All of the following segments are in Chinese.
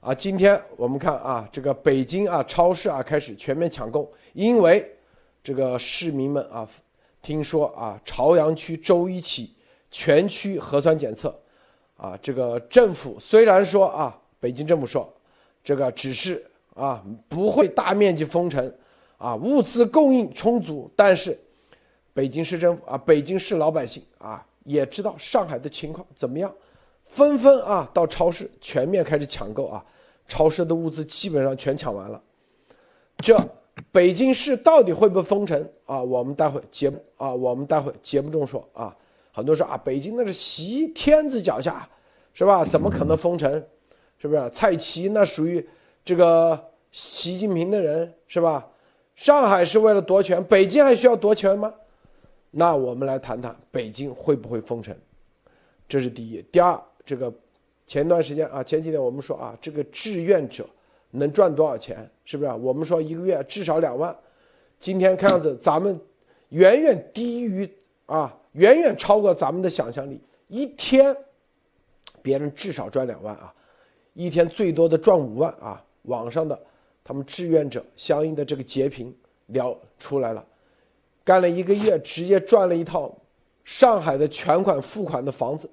啊，今天我们看啊，这个北京啊超市啊开始全面抢购，因为这个市民们啊，听说啊朝阳区周一起全区核酸检测，啊，这个政府虽然说啊，北京政府说这个只是啊不会大面积封城，啊物资供应充足，但是北京市政府啊，北京市老百姓啊也知道上海的情况怎么样。纷纷啊到超市全面开始抢购啊，超市的物资基本上全抢完了。这北京市到底会不会封城啊？我们待会节啊，我们待会节目中说啊。很多说啊，北京那是习天子脚下，是吧？怎么可能封城？是不是？蔡奇那属于这个习近平的人，是吧？上海是为了夺权，北京还需要夺权吗？那我们来谈谈北京会不会封城，这是第一。第二。这个前段时间啊，前几天我们说啊，这个志愿者能赚多少钱？是不是？啊我们说一个月至少两万。今天看样子，咱们远远低于啊，远远超过咱们的想象力。一天别人至少赚两万啊，一天最多的赚五万啊。网上的他们志愿者相应的这个截屏聊出来了，干了一个月，直接赚了一套上海的全款付款的房子。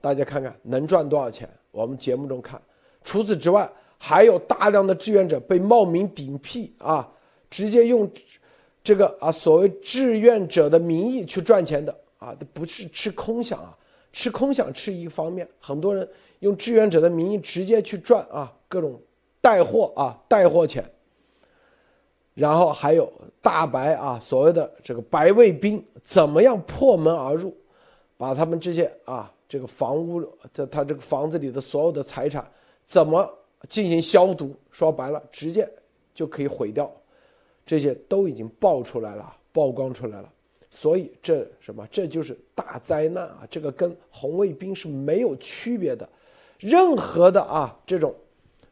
大家看看能赚多少钱？我们节目中看。除此之外，还有大量的志愿者被冒名顶替啊，直接用这个啊所谓志愿者的名义去赚钱的啊，不是吃空饷啊，吃空饷吃一方面，很多人用志愿者的名义直接去赚啊各种带货啊带货钱。然后还有大白啊所谓的这个白卫兵怎么样破门而入，把他们这些啊。这个房屋，这他这个房子里的所有的财产怎么进行消毒？说白了，直接就可以毁掉。这些都已经爆出来了，曝光出来了。所以这什么？这就是大灾难啊！这个跟红卫兵是没有区别的。任何的啊这种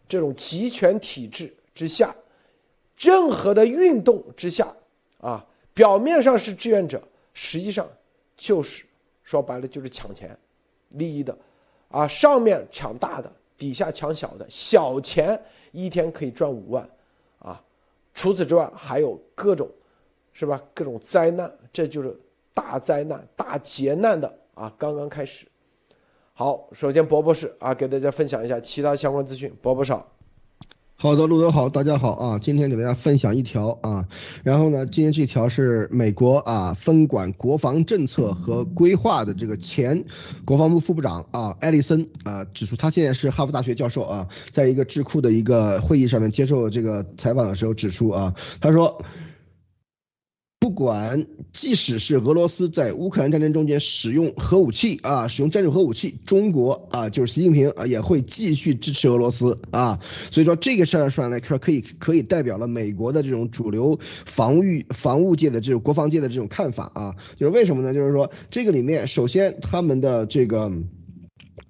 这种集权体制之下，任何的运动之下啊，表面上是志愿者，实际上就是说白了就是抢钱。利益的，啊，上面抢大的，底下抢小的，小钱一天可以赚五万，啊，除此之外还有各种，是吧？各种灾难，这就是大灾难、大劫难的啊，刚刚开始。好，首先博博士啊，给大家分享一下其他相关资讯，博博少。好的，路德好，大家好啊！今天给大家分享一条啊，然后呢，今天这条是美国啊分管国防政策和规划的这个前国防部副部长啊艾利森啊指出，他现在是哈佛大学教授啊，在一个智库的一个会议上面接受这个采访的时候指出啊，他说。不管，即使是俄罗斯在乌克兰战争中间使用核武器啊，使用战术核武器，中国啊，就是习近平啊，也会继续支持俄罗斯啊。所以说这个事儿上来说，可以可以代表了美国的这种主流防御防务界的这种国防界的这种看法啊。就是为什么呢？就是说这个里面，首先他们的这个。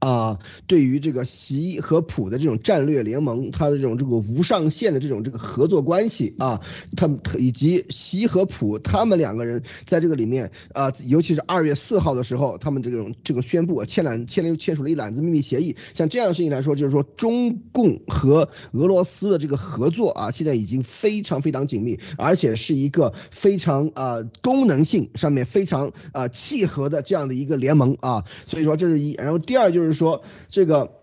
啊，对于这个习和普的这种战略联盟，它的这种这个无上限的这种这个合作关系啊，他们以及习和普他们两个人在这个里面啊，尤其是二月四号的时候，他们这种这个宣布签揽签了签署了一揽子秘密协议，像这样的事情来说，就是说中共和俄罗斯的这个合作啊，现在已经非常非常紧密，而且是一个非常啊功能性上面非常啊契合的这样的一个联盟啊，所以说这是一，然后第二就是。说这个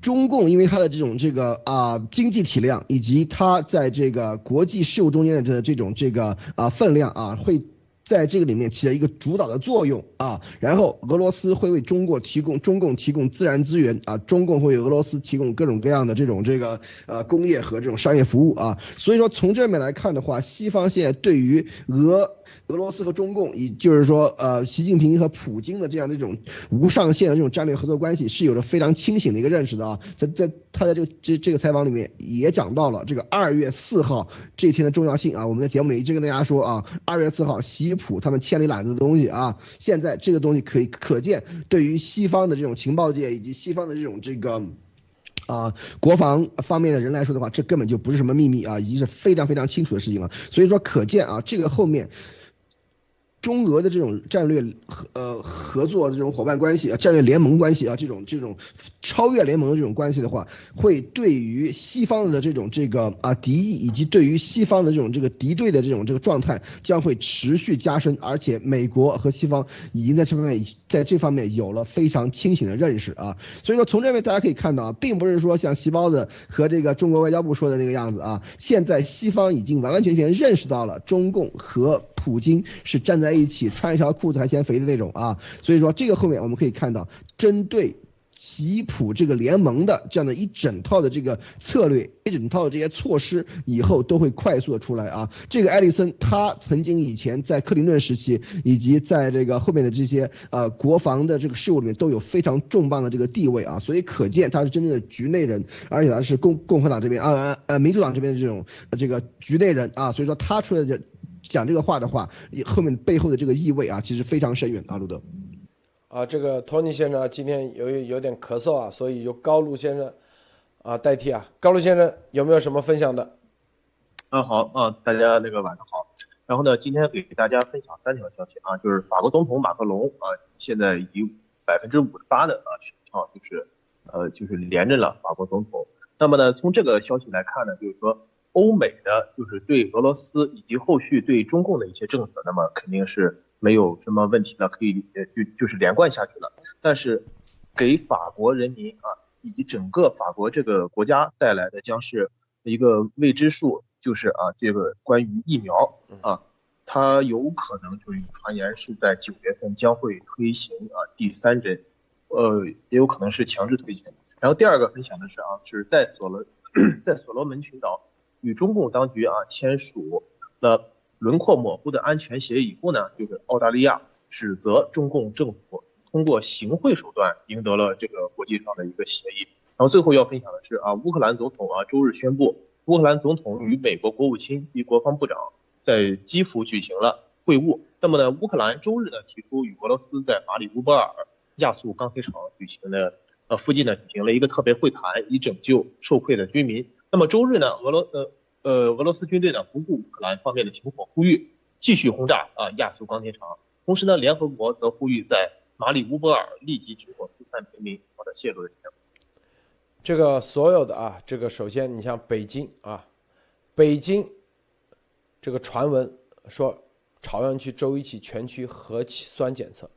中共，因为它的这种这个啊经济体量，以及它在这个国际事务中间的这这种这个啊分量啊，会在这个里面起到一个主导的作用啊。然后俄罗斯会为中国提供中共提供自然资源啊，中共会为俄罗斯提供各种各样的这种这个呃工业和这种商业服务啊。所以说从这面来看的话，西方现在对于俄。俄罗斯和中共，以就是说，呃，习近平和普京的这样的一种无上限的这种战略合作关系，是有着非常清醒的一个认识的啊。在在他在这个这这个采访里面也讲到了这个二月四号这一天的重要性啊。我们的节目里一直跟大家说啊，二月四号习普他们签了一揽子的东西啊。现在这个东西可以可见，对于西方的这种情报界以及西方的这种这个啊国防方面的人来说的话，这根本就不是什么秘密啊，已经是非常非常清楚的事情了。所以说，可见啊，这个后面。中俄的这种战略合呃合作的这种伙伴关系啊，战略联盟关系啊，这种这种超越联盟的这种关系的话，会对于西方的这种这个啊敌意，以及对于西方的这种这个敌对的这种这个状态，将会持续加深。而且美国和西方已经在这方面在这方面有了非常清醒的认识啊。所以说，从这边大家可以看到啊，并不是说像西包子和这个中国外交部说的那个样子啊，现在西方已经完完全全认识到了中共和。普京是站在在一起穿一条裤子还嫌肥的那种啊，所以说这个后面我们可以看到，针对吉普这个联盟的这样的一整套的这个策略，一整套的这些措施，以后都会快速的出来啊。这个艾利森他曾经以前在克林顿时期，以及在这个后面的这些呃国防的这个事务里面都有非常重磅的这个地位啊，所以可见他是真正的局内人，而且他是共共和党这边啊呃民主党这边的这种这个局内人啊，所以说他出来的。讲这个话的话，后面背后的这个意味啊，其实非常深远啊，路德。啊，这个托尼先生今天由于有点咳嗽啊，所以由高路先生啊代替啊。高路先生有没有什么分享的？啊，好啊，大家那个晚上好。然后呢，今天给大家分享三条消息啊，就是法国总统马克龙啊，现在以百分之五十八的啊选票就是呃就是连任了法国总统。那么呢，从这个消息来看呢，就是说。欧美的就是对俄罗斯以及后续对中共的一些政策，那么肯定是没有什么问题的，可以呃就就是连贯下去了。但是，给法国人民啊以及整个法国这个国家带来的将是一个未知数，就是啊这个关于疫苗啊，它有可能就是传言是在九月份将会推行啊第三针，呃也有可能是强制推行。然后第二个分享的是啊，是在所罗 在所罗门群岛。与中共当局啊签署了轮廓模糊的安全协议以后呢，就是澳大利亚指责中共政府通过行贿手段赢得了这个国际上的一个协议。然后最后要分享的是啊，乌克兰总统啊周日宣布，乌克兰总统与美国国务卿及国防部长在基辅举行了会晤。那么呢，乌克兰周日呢提出与俄罗斯在马里乌波尔亚速钢铁厂举行的呃附近呢举行了一个特别会谈，以拯救受困的居民。那么周日呢，俄罗呃呃俄罗斯军队呢不顾乌克兰方面的停火呼吁，继续轰炸啊亚速钢铁厂。同时呢，联合国则呼吁在马里乌波尔立即停火疏散平民。好的，谢谢各位。这个所有的啊，这个首先你像北京啊，北京这个传闻说朝阳区周一起全区核酸检测，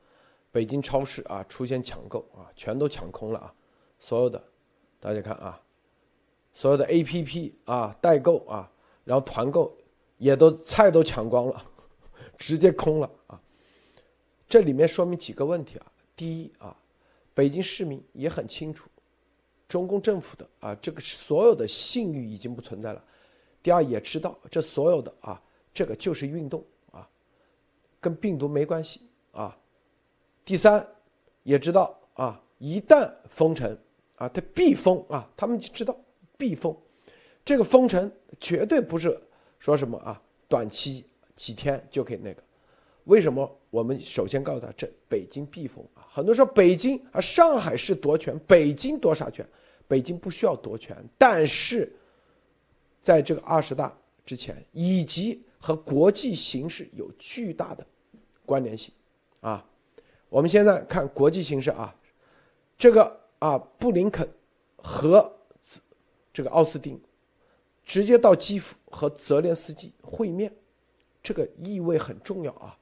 北京超市啊出现抢购啊，全都抢空了啊，所有的大家看啊。所有的 A P P 啊，代购啊，然后团购也都菜都抢光了，直接空了啊。这里面说明几个问题啊。第一啊，北京市民也很清楚，中共政府的啊这个所有的信誉已经不存在了。第二也知道这所有的啊这个就是运动啊，跟病毒没关系啊。第三也知道啊，一旦封城啊，它必封啊，他们就知道。必封，这个封城绝对不是说什么啊，短期几天就可以那个。为什么？我们首先告诉他，这北京必封啊。很多说北京啊，上海市夺权，北京夺啥权？北京不需要夺权，但是在这个二十大之前，以及和国际形势有巨大的关联性啊。我们现在看国际形势啊，这个啊，布林肯和。这个奥斯汀直接到基辅和泽连斯基会面，这个意味很重要啊。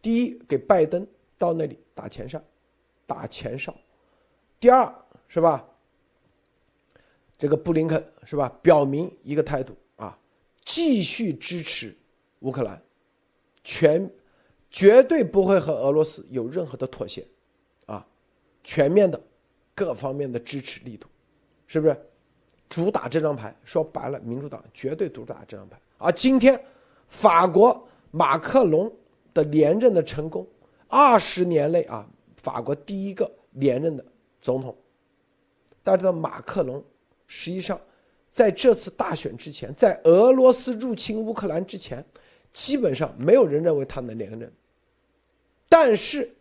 第一，给拜登到那里打前哨，打前哨；第二，是吧？这个布林肯是吧，表明一个态度啊，继续支持乌克兰，全绝对不会和俄罗斯有任何的妥协，啊，全面的各方面的支持力度，是不是？主打这张牌，说白了，民主党绝对主打这张牌。而今天，法国马克龙的连任的成功，二十年内啊，法国第一个连任的总统。大家知道，马克龙实际上在这次大选之前，在俄罗斯入侵乌克兰之前，基本上没有人认为他能连任。但是，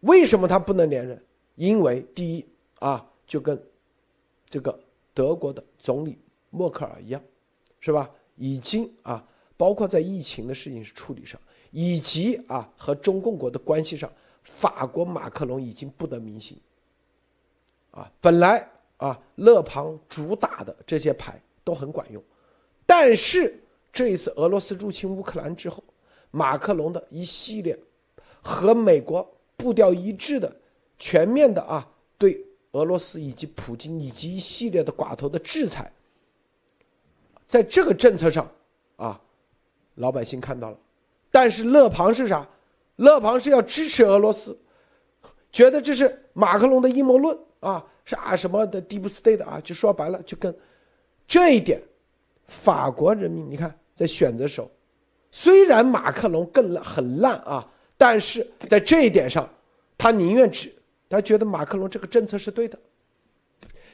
为什么他不能连任？因为第一啊，就跟这个。德国的总理默克尔一样，是吧？已经啊，包括在疫情的事情处理上，以及啊和中共国的关系上，法国马克龙已经不得民心。啊，本来啊勒庞主打的这些牌都很管用，但是这一次俄罗斯入侵乌克兰之后，马克龙的一系列和美国步调一致的全面的啊对俄罗斯以及普京以及一系列的寡头的制裁，在这个政策上啊，老百姓看到了。但是勒庞是啥？勒庞是要支持俄罗斯，觉得这是马克龙的阴谋论啊，是啊什么的 deep state 啊，就说白了就跟这一点，法国人民你看在选择时候，虽然马克龙更烂很烂啊，但是在这一点上，他宁愿支，他觉得马克龙这个政策是对的，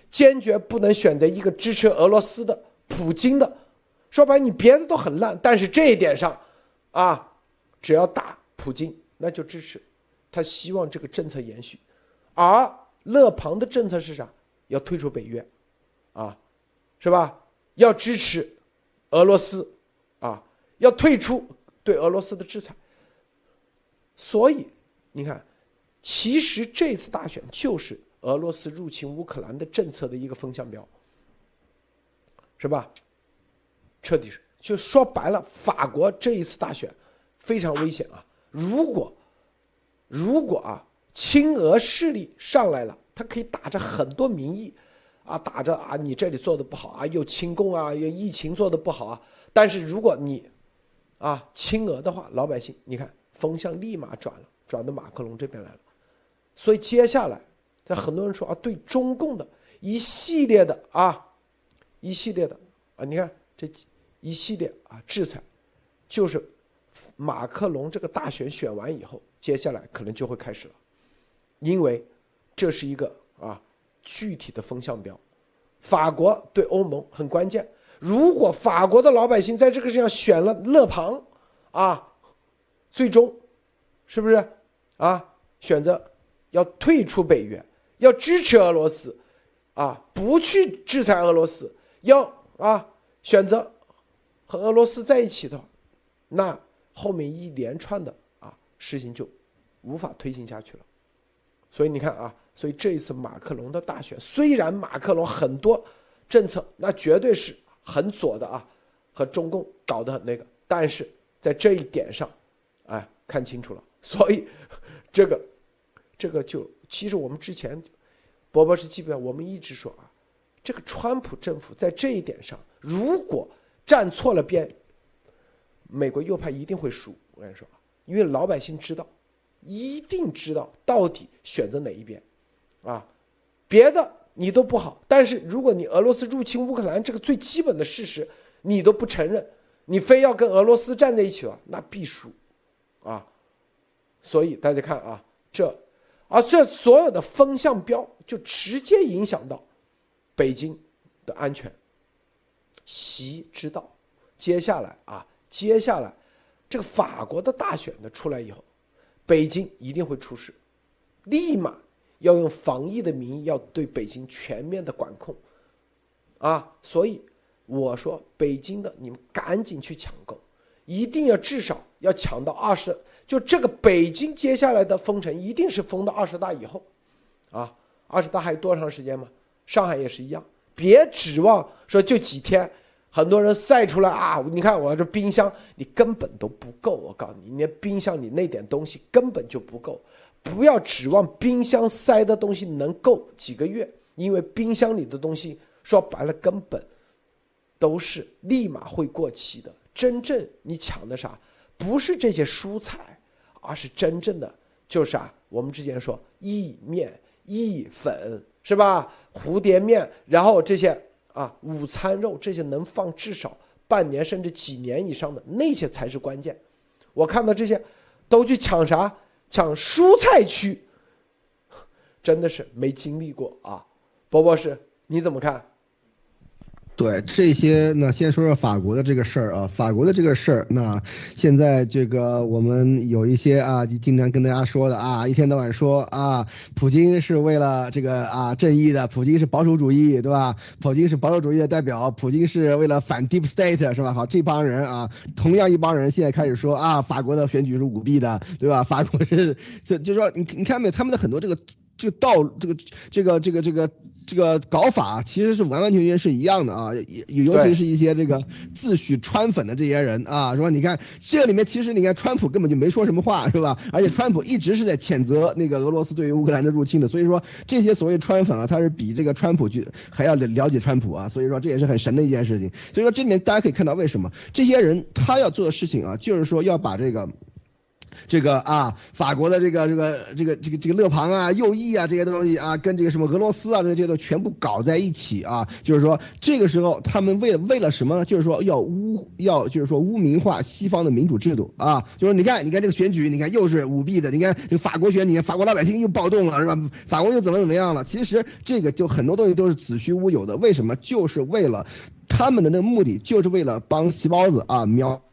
坚决不能选择一个支持俄罗斯的普京的，说白你别的都很烂，但是这一点上。啊，只要打普京，那就支持。他希望这个政策延续，而勒庞的政策是啥？要退出北约，啊，是吧？要支持俄罗斯，啊，要退出对俄罗斯的制裁。所以你看，其实这次大选就是俄罗斯入侵乌克兰的政策的一个风向标，是吧？彻底是。就说白了，法国这一次大选非常危险啊！如果如果啊，亲俄势力上来了，他可以打着很多名义，啊，打着啊，你这里做的不好啊，又亲共啊，又疫情做的不好啊。但是如果你啊亲俄的话，老百姓你看风向立马转了，转到马克龙这边来了。所以接下来，这很多人说啊，对中共的一系列的啊，一系列的啊，你看这。一系列啊制裁，就是马克龙这个大选选完以后，接下来可能就会开始了，因为这是一个啊具体的风向标。法国对欧盟很关键，如果法国的老百姓在这个上选了勒庞，啊，最终是不是啊选择要退出北约，要支持俄罗斯，啊不去制裁俄罗斯，要啊选择。和俄罗斯在一起的话，那后面一连串的啊事情就无法推进下去了。所以你看啊，所以这一次马克龙的大选，虽然马克龙很多政策那绝对是很左的啊，和中共搞得很那个，但是在这一点上，哎，看清楚了。所以这个这个就其实我们之前博博士基本上我们一直说啊，这个川普政府在这一点上如果。站错了边，美国右派一定会输。我跟你说因为老百姓知道，一定知道到底选择哪一边，啊，别的你都不好，但是如果你俄罗斯入侵乌克兰这个最基本的事实你都不承认，你非要跟俄罗斯站在一起了，那必输，啊，所以大家看啊，这，而这所有的风向标就直接影响到北京的安全。习知道，接下来啊，接下来，这个法国的大选的出来以后，北京一定会出事，立马要用防疫的名义要对北京全面的管控，啊，所以我说北京的你们赶紧去抢购，一定要至少要抢到二十，就这个北京接下来的封城一定是封到二十大以后，啊，二十大还有多长时间吗？上海也是一样。别指望说就几天，很多人晒出来啊！你看我这冰箱，你根本都不够。我告诉你，你冰箱里那点东西根本就不够。不要指望冰箱塞的东西能够几个月，因为冰箱里的东西说白了根本都是立马会过期的。真正你抢的啥，不是这些蔬菜，而是真正的就是啊，我们之前说意面、意粉。是吧？蝴蝶面，然后这些啊，午餐肉这些能放至少半年甚至几年以上的那些才是关键。我看到这些，都去抢啥？抢蔬菜区，真的是没经历过啊！波波是你怎么看？对这些，那先说说法国的这个事儿啊，法国的这个事儿，那现在这个我们有一些啊，就经常跟大家说的啊，一天到晚说啊，普京是为了这个啊正义的，普京是保守主义，对吧？普京是保守主义的代表，普京是为了反 deep state，是吧？好，这帮人啊，同样一帮人现在开始说啊，法国的选举是舞弊的，对吧？法国是这就是说，你你看没有，他们的很多这个这个道这个这个这个这个。这个搞法其实是完完全全是一样的啊，尤尤其是一些这个自诩川粉的这些人啊，说你看这里面其实你看川普根本就没说什么话是吧？而且川普一直是在谴责那个俄罗斯对于乌克兰的入侵的，所以说这些所谓川粉啊，他是比这个川普去还要了解川普啊，所以说这也是很神的一件事情。所以说这里面大家可以看到为什么这些人他要做的事情啊，就是说要把这个。这个啊，法国的这个这个这个这个这个勒庞啊、右翼啊这些东西啊，跟这个什么俄罗斯啊这些都全部搞在一起啊，就是说这个时候他们为为了什么呢？就是说要污要就是说污名化西方的民主制度啊，就是你看你看这个选举，你看又是舞弊的，你看这个法国选，你看法国老百姓又暴动了是吧？法国又怎么怎么样了？其实这个就很多东西都是子虚乌有的，为什么？就是为了。他们的那个目的就是为了帮细包子啊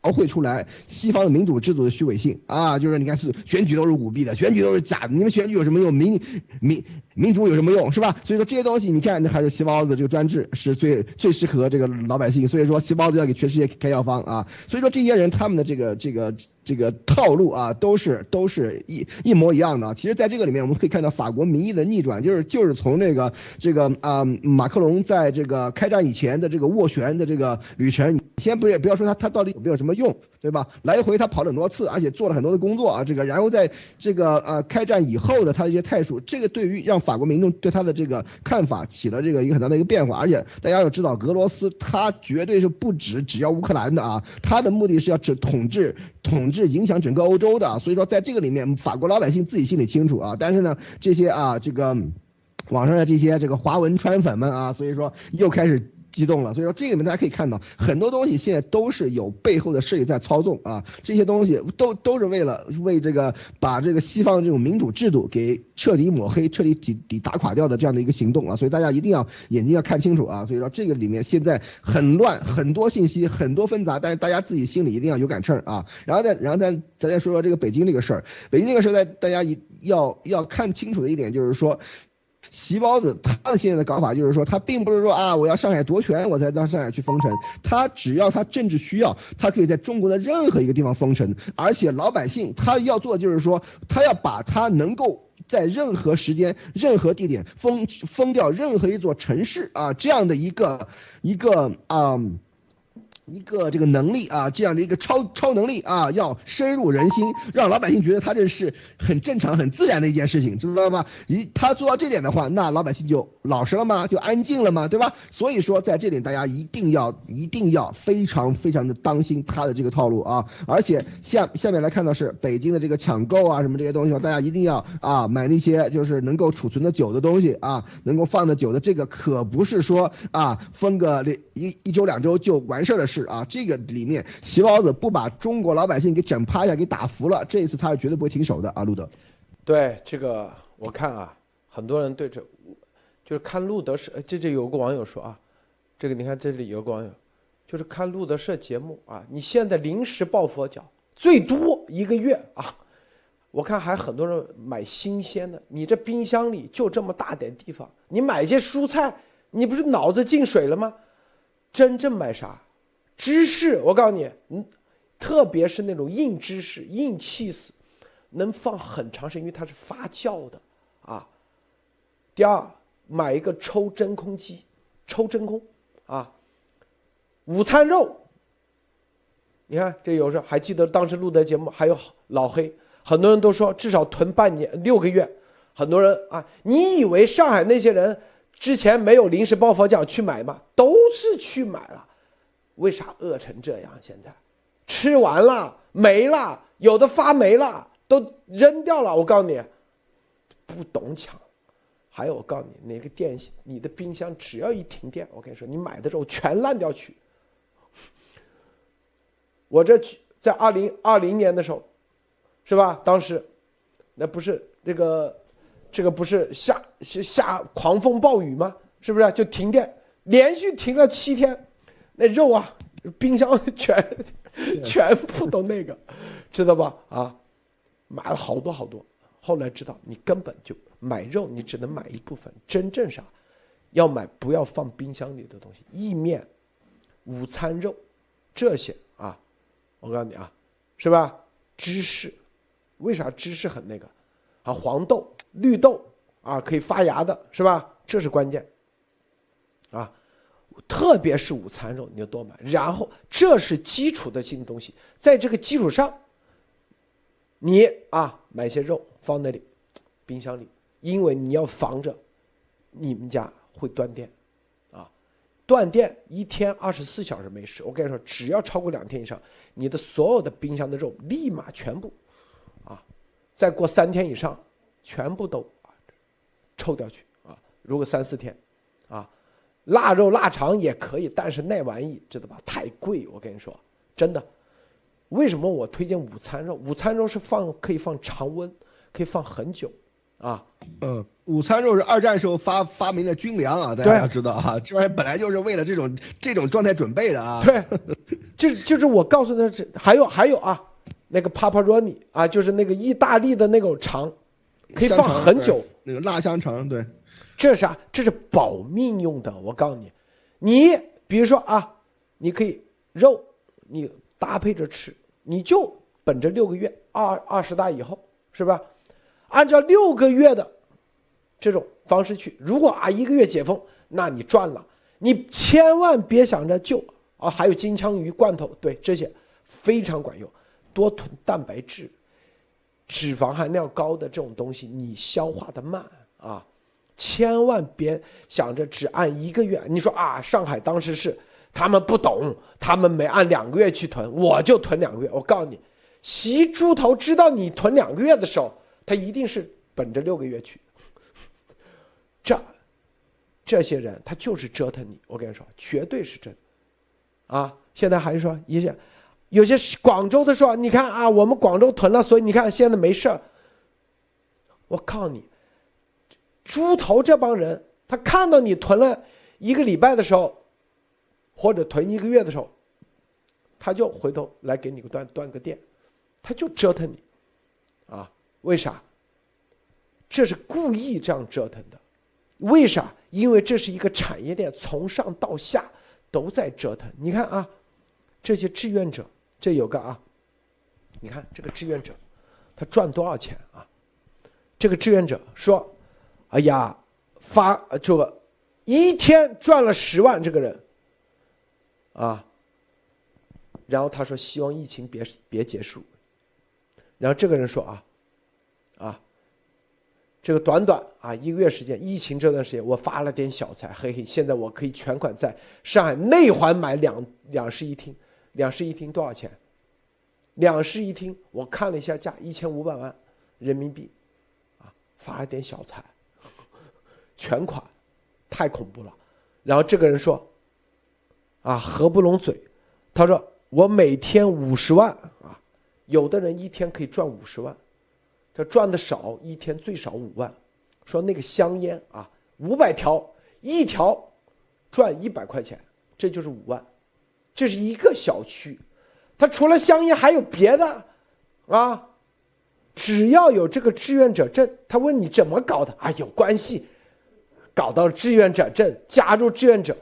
描绘出来西方的民主制度的虚伪性啊，就是你看是选举都是舞弊的，选举都是假的，你们选举有什么用？民民民主有什么用？是吧？所以说这些东西，你看还是西包子这个专制是最最适合这个老百姓。所以说西包子要给全世界开药方啊。所以说这些人他们的这个这个这个套路啊，都是都是一一模一样的。其实在这个里面我们可以看到法国民意的逆转，就是就是从这个这个啊马克龙在这个开战以前的这个斡旋的这个旅程，先不不要说他他到底有没有什么用，对吧？来回他跑了很多次，而且做了很多的工作啊，这个然后在这个呃开战以后的他的一些态度，这个对于让法国民众对他的这个看法起了这个一个很大的一个变化。而且大家要知道，俄罗斯他绝对是不止只要乌克兰的啊，他的目的是要指统治统治影响整个欧洲的。所以说在这个里面，法国老百姓自己心里清楚啊。但是呢，这些啊这个网上的这些这个华文川粉们啊，所以说又开始。激动了，所以说这里面大家可以看到很多东西现在都是有背后的势力在操纵啊，这些东西都都是为了为这个把这个西方这种民主制度给彻底抹黑、彻底底底打垮掉的这样的一个行动啊，所以大家一定要眼睛要看清楚啊，所以说这个里面现在很乱，很多信息很多纷杂，但是大家自己心里一定要有杆秤啊，然后再然后再咱再说说这个北京这个事儿，北京这个事儿在大家一要要看清楚的一点就是说。席包子他的现在的搞法就是说，他并不是说啊，我要上海夺权，我才到上海去封城。他只要他政治需要，他可以在中国的任何一个地方封城。而且老百姓他要做的就是说，他要把他能够在任何时间、任何地点封封掉任何一座城市啊，这样的一个一个啊。一个这个能力啊，这样的一个超超能力啊，要深入人心，让老百姓觉得他这是很正常、很自然的一件事情，知道吗？一他做到这点的话，那老百姓就老实了吗？就安静了吗？对吧？所以说，在这点大家一定要、一定要非常非常的当心他的这个套路啊！而且下下面来看到是北京的这个抢购啊，什么这些东西，大家一定要啊买那些就是能够储存的久的东西啊，能够放的久的，这个可不是说啊分个一一周两周就完事儿的。是啊，这个里面习包子不把中国老百姓给整趴下、给打服了，这一次他是绝对不会停手的啊，路德。对这个我看啊，很多人对这，就是看路德社，这这有个网友说啊，这个你看这里有个网友，就是看路德社节目啊，你现在临时抱佛脚，最多一个月啊，我看还很多人买新鲜的，你这冰箱里就这么大点地方，你买些蔬菜，你不是脑子进水了吗？真正买啥？芝士，我告诉你，嗯，特别是那种硬芝士、硬 cheese，能放很长时间，因为它是发酵的，啊。第二，买一个抽真空机，抽真空，啊。午餐肉，你看这有时候还记得当时录的节目，还有老黑，很多人都说至少囤半年、六个月，很多人啊，你以为上海那些人之前没有临时抱佛脚去买吗？都是去买了。为啥饿成这样？现在吃完了没了，有的发霉了，都扔掉了。我告诉你，不懂抢。还有，我告诉你，哪个电你的冰箱只要一停电，我跟你说，你买的肉全烂掉去。我这在二零二零年的时候，是吧？当时那不是这个，这个不是下下狂风暴雨吗？是不是就停电？连续停了七天，那肉啊，冰箱全 全部都那个，知道吧？啊，买了好多好多。后来知道你根本就买肉，你只能买一部分。真正啥，要买不要放冰箱里的东西，意面、午餐肉这些啊，我告诉你啊，是吧？芝士，为啥芝士很那个？啊，黄豆、绿豆啊，可以发芽的是吧？这是关键。啊，特别是午餐肉，你就多买。然后这是基础的性东西，在这个基础上，你啊买些肉放那里，冰箱里，因为你要防着你们家会断电，啊，断电一天二十四小时没事。我跟你说，只要超过两天以上，你的所有的冰箱的肉立马全部，啊，再过三天以上，全部都啊抽掉去啊。如果三四天，腊肉、腊肠也可以，但是那玩意知道吧？太贵，我跟你说，真的。为什么我推荐午餐肉？午餐肉是放可以放常温，可以放很久，啊。嗯，午餐肉是二战时候发发明的军粮啊，大家要知道啊，这玩意本来就是为了这种这种状态准备的啊。对，就就是我告诉他是还有还有啊，那个 paparoni 啊，就是那个意大利的那种肠，可以放很久，那个腊香肠，对。这是啥？这是保命用的。我告诉你，你比如说啊，你可以肉，你搭配着吃，你就本着六个月二二十大以后，是吧？按照六个月的这种方式去。如果啊一个月解封，那你赚了。你千万别想着救啊！还有金枪鱼罐头，对这些非常管用。多囤蛋白质，脂肪含量高的这种东西，你消化的慢啊。千万别想着只按一个月，你说啊，上海当时是他们不懂，他们没按两个月去囤，我就囤两个月。我告诉你，习猪头知道你囤两个月的时候，他一定是本着六个月去。这这些人他就是折腾你，我跟你说，绝对是真。啊，现在还说一些有些广州的说，你看啊，我们广州囤了，所以你看现在没事儿。我告诉你。猪头这帮人，他看到你囤了一个礼拜的时候，或者囤一个月的时候，他就回头来给你个断断个电，他就折腾你，啊，为啥？这是故意这样折腾的，为啥？因为这是一个产业链，从上到下都在折腾。你看啊，这些志愿者，这有个啊，你看这个志愿者，他赚多少钱啊？这个志愿者说。哎呀，发这个一天赚了十万，这个人啊，然后他说希望疫情别别结束，然后这个人说啊，啊，这个短短啊一个月时间，疫情这段时间我发了点小财，嘿嘿，现在我可以全款在上海内环买两两室一厅，两室一厅多少钱？两室一厅我看了一下价，一千五百万人民币，啊，发了点小财。全款，太恐怖了。然后这个人说：“啊，合不拢嘴。”他说：“我每天五十万啊，有的人一天可以赚五十万，他赚的少，一天最少五万。说那个香烟啊，五百条，一条赚一百块钱，这就是五万。这是一个小区，他除了香烟还有别的啊。只要有这个志愿者证，他问你怎么搞的啊？有关系。”搞到志愿者证，加入志愿者，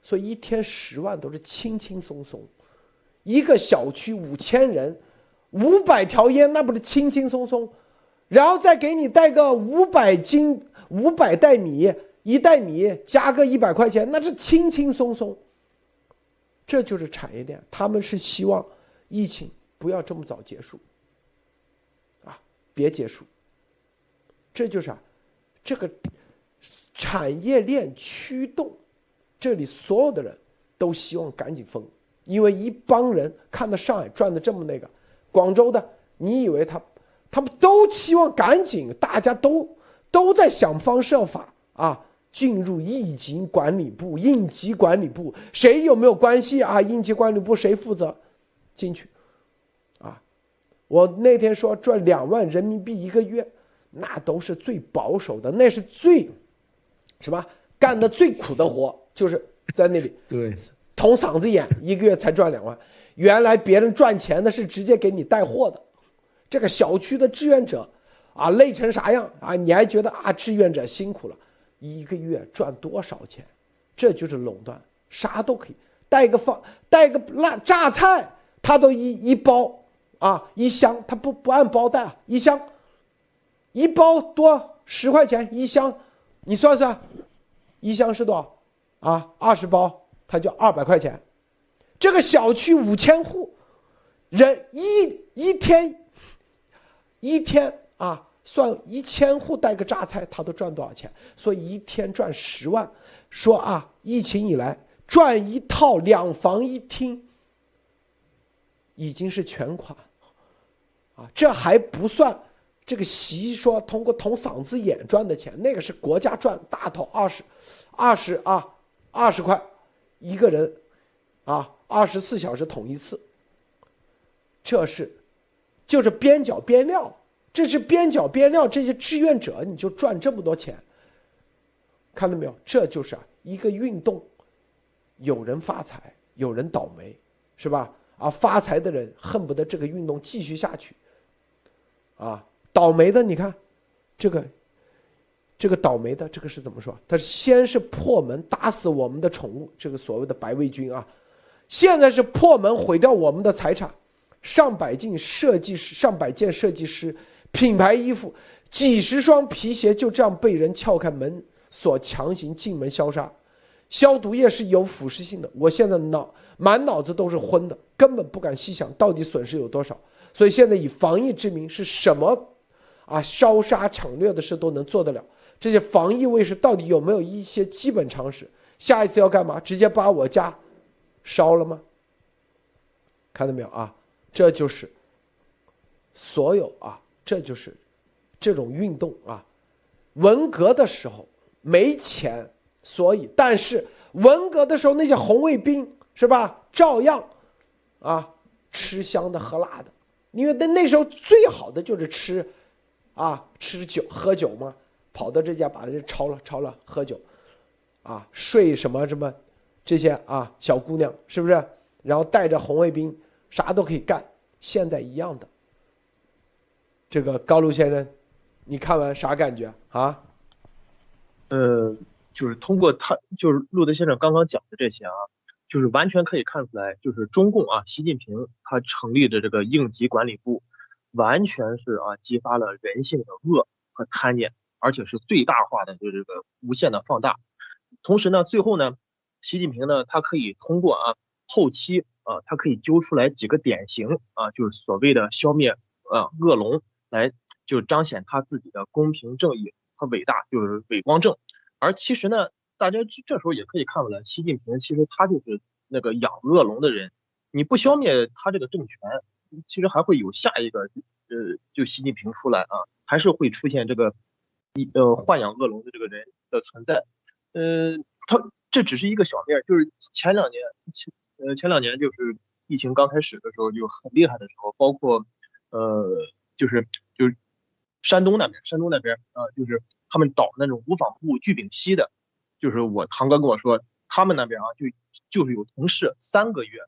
所以一天十万都是轻轻松松，一个小区五千人，五百条烟那不是轻轻松松，然后再给你带个五百斤五百袋米，一袋米加个一百块钱，那是轻轻松松。这就是产业链，他们是希望疫情不要这么早结束，啊，别结束。这就是啊，这个。产业链驱动，这里所有的人都希望赶紧封，因为一帮人看到上海赚的这么那个，广州的，你以为他，他们都期望赶紧，大家都都在想方设法啊，进入应急管理部，应急管理部谁有没有关系啊？应急管理部谁负责进去？啊，我那天说赚两万人民币一个月，那都是最保守的，那是最。什么干的最苦的活就是在那里 对，捅嗓子眼，一个月才赚两万。原来别人赚钱的是直接给你带货的，这个小区的志愿者啊，累成啥样啊？你还觉得啊，志愿者辛苦了，一个月赚多少钱？这就是垄断，啥都可以带个放，带个辣榨菜，他都一一包啊，一箱，他不不按包带啊，一箱，一包多十块钱一箱，你算算，一箱是多少啊？二十包，他就二百块钱。这个小区五千户，人一一天，一天啊，算一千户带个榨菜，他都赚多少钱？所以一天赚十万。说啊，疫情以来赚一套两房一厅，已经是全款，啊，这还不算这个席说通过捅嗓子眼赚的钱，那个是国家赚大头二十，二十啊，二十块一个人，啊。二十四小时捅一次，这是，就是边角边料，这是边角边料，这些志愿者你就赚这么多钱，看到没有？这就是啊一个运动，有人发财，有人倒霉，是吧？啊，发财的人恨不得这个运动继续下去，啊，倒霉的你看，这个，这个倒霉的这个是怎么说？他先是破门打死我们的宠物，这个所谓的白卫军啊。现在是破门毁掉我们的财产，上百件设计师、上百件设计师品牌衣服、几十双皮鞋就这样被人撬开门锁强行进门消杀。消毒液是有腐蚀性的，我现在脑满脑子都是昏的，根本不敢细想到底损失有多少。所以现在以防疫之名是什么啊？烧杀抢掠的事都能做得了，这些防疫卫士到底有没有一些基本常识？下一次要干嘛？直接把我家。烧了吗？看到没有啊？这就是所有啊，这就是这种运动啊。文革的时候没钱，所以但是文革的时候那些红卫兵是吧，照样啊吃香的喝辣的，因为那那时候最好的就是吃啊吃酒喝酒嘛，跑到这家把这抄了抄了喝酒，啊睡什么什么。这些啊，小姑娘是不是？然后带着红卫兵，啥都可以干。现在一样的。这个高卢先生，你看完啥感觉啊？呃，就是通过他，就是路德先生刚刚讲的这些啊，就是完全可以看出来，就是中共啊，习近平他成立的这个应急管理部，完全是啊，激发了人性的恶和贪念，而且是最大化的，就这个无限的放大。同时呢，最后呢。习近平呢，他可以通过啊后期啊，他可以揪出来几个典型啊，就是所谓的消灭呃恶龙，来就彰显他自己的公平正义和伟大，就是伟光正。而其实呢，大家这时候也可以看出来，习近平其实他就是那个养恶龙的人。你不消灭他这个政权，其实还会有下一个呃，就习近平出来啊，还是会出现这个一呃豢养恶龙的这个人的存在。呃，他。这只是一个小面，就是前两年前呃前两年就是疫情刚开始的时候就很厉害的时候，包括呃就是就是山东那边山东那边啊就是他们倒那种无纺布聚丙烯的，就是我堂哥跟我说他们那边啊就就是有同事三个月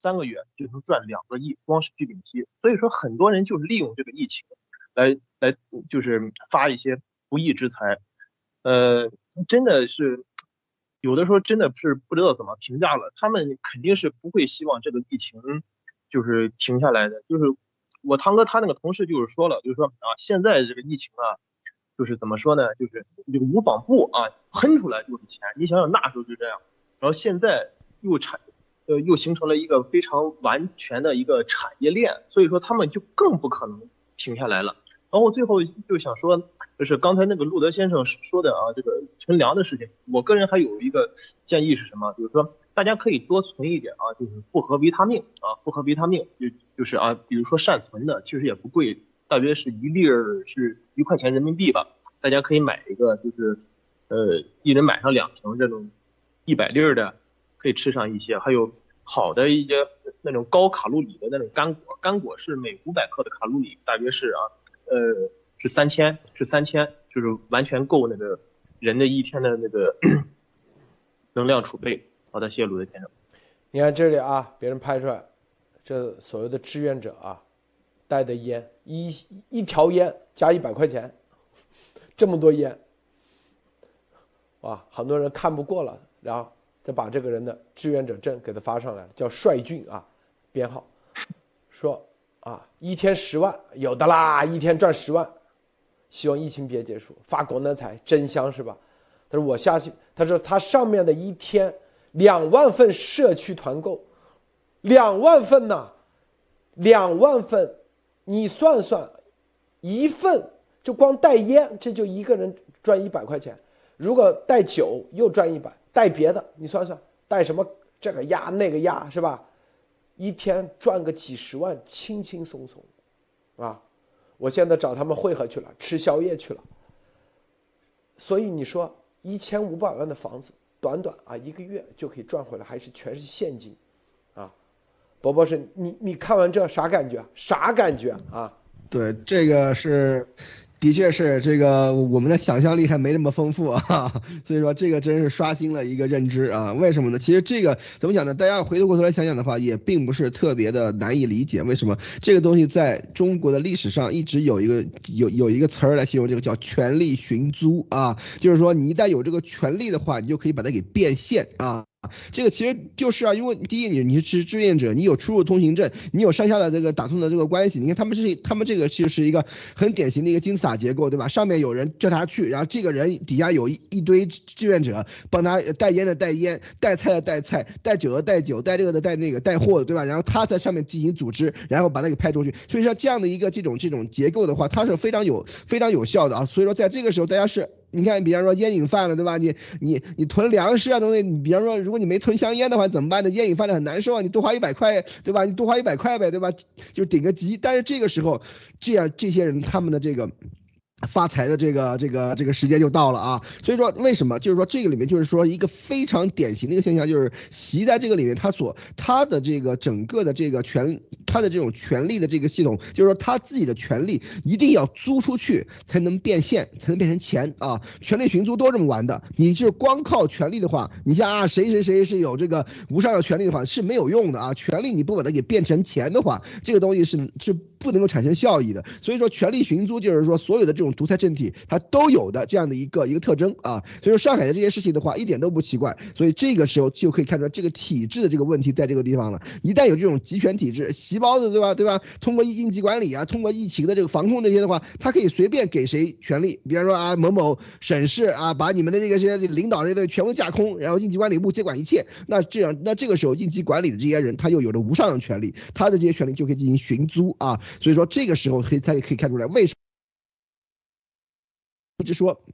三个月就能赚两个亿，光是聚丙烯，所以说很多人就是利用这个疫情来来就是发一些不义之财，呃真的是。有的时候真的是不知道怎么评价了，他们肯定是不会希望这个疫情就是停下来的。就是我堂哥他那个同事就是说了，就是说啊，现在这个疫情啊，就是怎么说呢？就是这个无纺布啊，喷出来就是钱。你想想那时候就这样，然后现在又产，呃，又形成了一个非常完全的一个产业链，所以说他们就更不可能停下来了。然后最后就想说，就是刚才那个路德先生说的啊，这个存粮的事情，我个人还有一个建议是什么？就是说大家可以多存一点啊，就是复合维他命啊，复合维他命就就是啊，比如说善存的，其实也不贵，大约是一粒儿是一块钱人民币吧，大家可以买一个，就是呃一人买上两瓶这种一百粒儿的，可以吃上一些，还有好的一些那种高卡路里的那种干果，干果是每五百克的卡路里大约是啊。呃，是三千，是三千，就是完全够那个人的一天的那个 能量储备。好的，谢谢鲁德先生。你看这里啊，别人拍出来，这所谓的志愿者啊，带的烟一一条烟加一百块钱，这么多烟，哇，很多人看不过了，然后就把这个人的志愿者证给他发上来，叫帅俊啊，编号，说啊，一天十万有的啦，一天赚十万，希望疫情别结束，发国难财真香是吧？他说我下去，他说他上面的一天。两万份社区团购，两万份呐，两万份，你算算，一份就光带烟，这就一个人赚一百块钱。如果带酒又赚一百，带别的你算算，带什么这个压那个压是吧？一天赚个几十万，轻轻松松，啊！我现在找他们会合去了，吃宵夜去了。所以你说一千五百万的房子。短短啊一个月就可以赚回来，还是全是现金，啊，伯伯是你你看完这啥感觉？啥感觉啊？对，这个是。的确是这个，我们的想象力还没那么丰富啊，所以说这个真是刷新了一个认知啊。为什么呢？其实这个怎么讲呢？大家回头过头来想想的话，也并不是特别的难以理解。为什么这个东西在中国的历史上一直有一个有有一个词儿来形容这个叫权力寻租啊，就是说你一旦有这个权利的话，你就可以把它给变现啊。这个其实就是啊，因为第一，你你是志愿者，你有出入通行证，你有上下的这个打通的这个关系。你看他们这是他们这个其实是一个很典型的一个金字塔结构，对吧？上面有人叫他去，然后这个人底下有一一堆志愿者帮他带烟的带烟，带菜的带菜，带酒的带酒，带这个的带那个带货的，对吧？然后他在上面进行组织，然后把那个派出去。所以说这样的一个这种这种结构的话，它是非常有非常有效的啊。所以说在这个时候，大家是。你看，比方说烟瘾犯了，对吧？你你你囤粮食啊东西，你比方说，如果你没囤香烟的话，怎么办呢？烟瘾犯了很难受啊，你多花一百块，对吧？你多花一百块呗，对吧？就顶个急。但是这个时候，这样这些人他们的这个。发财的这个这个这个时间就到了啊，所以说为什么？就是说这个里面就是说一个非常典型的一个现象，就是习在这个里面他所他的这个整个的这个权他的这种权力的这个系统，就是说他自己的权利一定要租出去才能变现，才能变成钱啊，权力寻租都这么玩的。你就光靠权力的话，你像啊谁谁谁是有这个无上的权利的话是没有用的啊，权力你不把它给变成钱的话，这个东西是是不能够产生效益的。所以说权力寻租就是说所有的这种。独裁政体它都有的这样的一个一个特征啊，所以说上海的这些事情的话一点都不奇怪，所以这个时候就可以看出来这个体制的这个问题在这个地方了。一旦有这种集权体制，习包子对吧对吧？通过应急管理啊，通过疫情的这个防控这些的话，他可以随便给谁权利，比方说啊某某省市啊，把你们的这个些领导这些全部架空，然后应急管理部接管一切，那这样那这个时候应急管理的这些人他又有着无上的权利，他的这些权利就可以进行寻租啊，所以说这个时候可以才可以看出来为什么。一直说，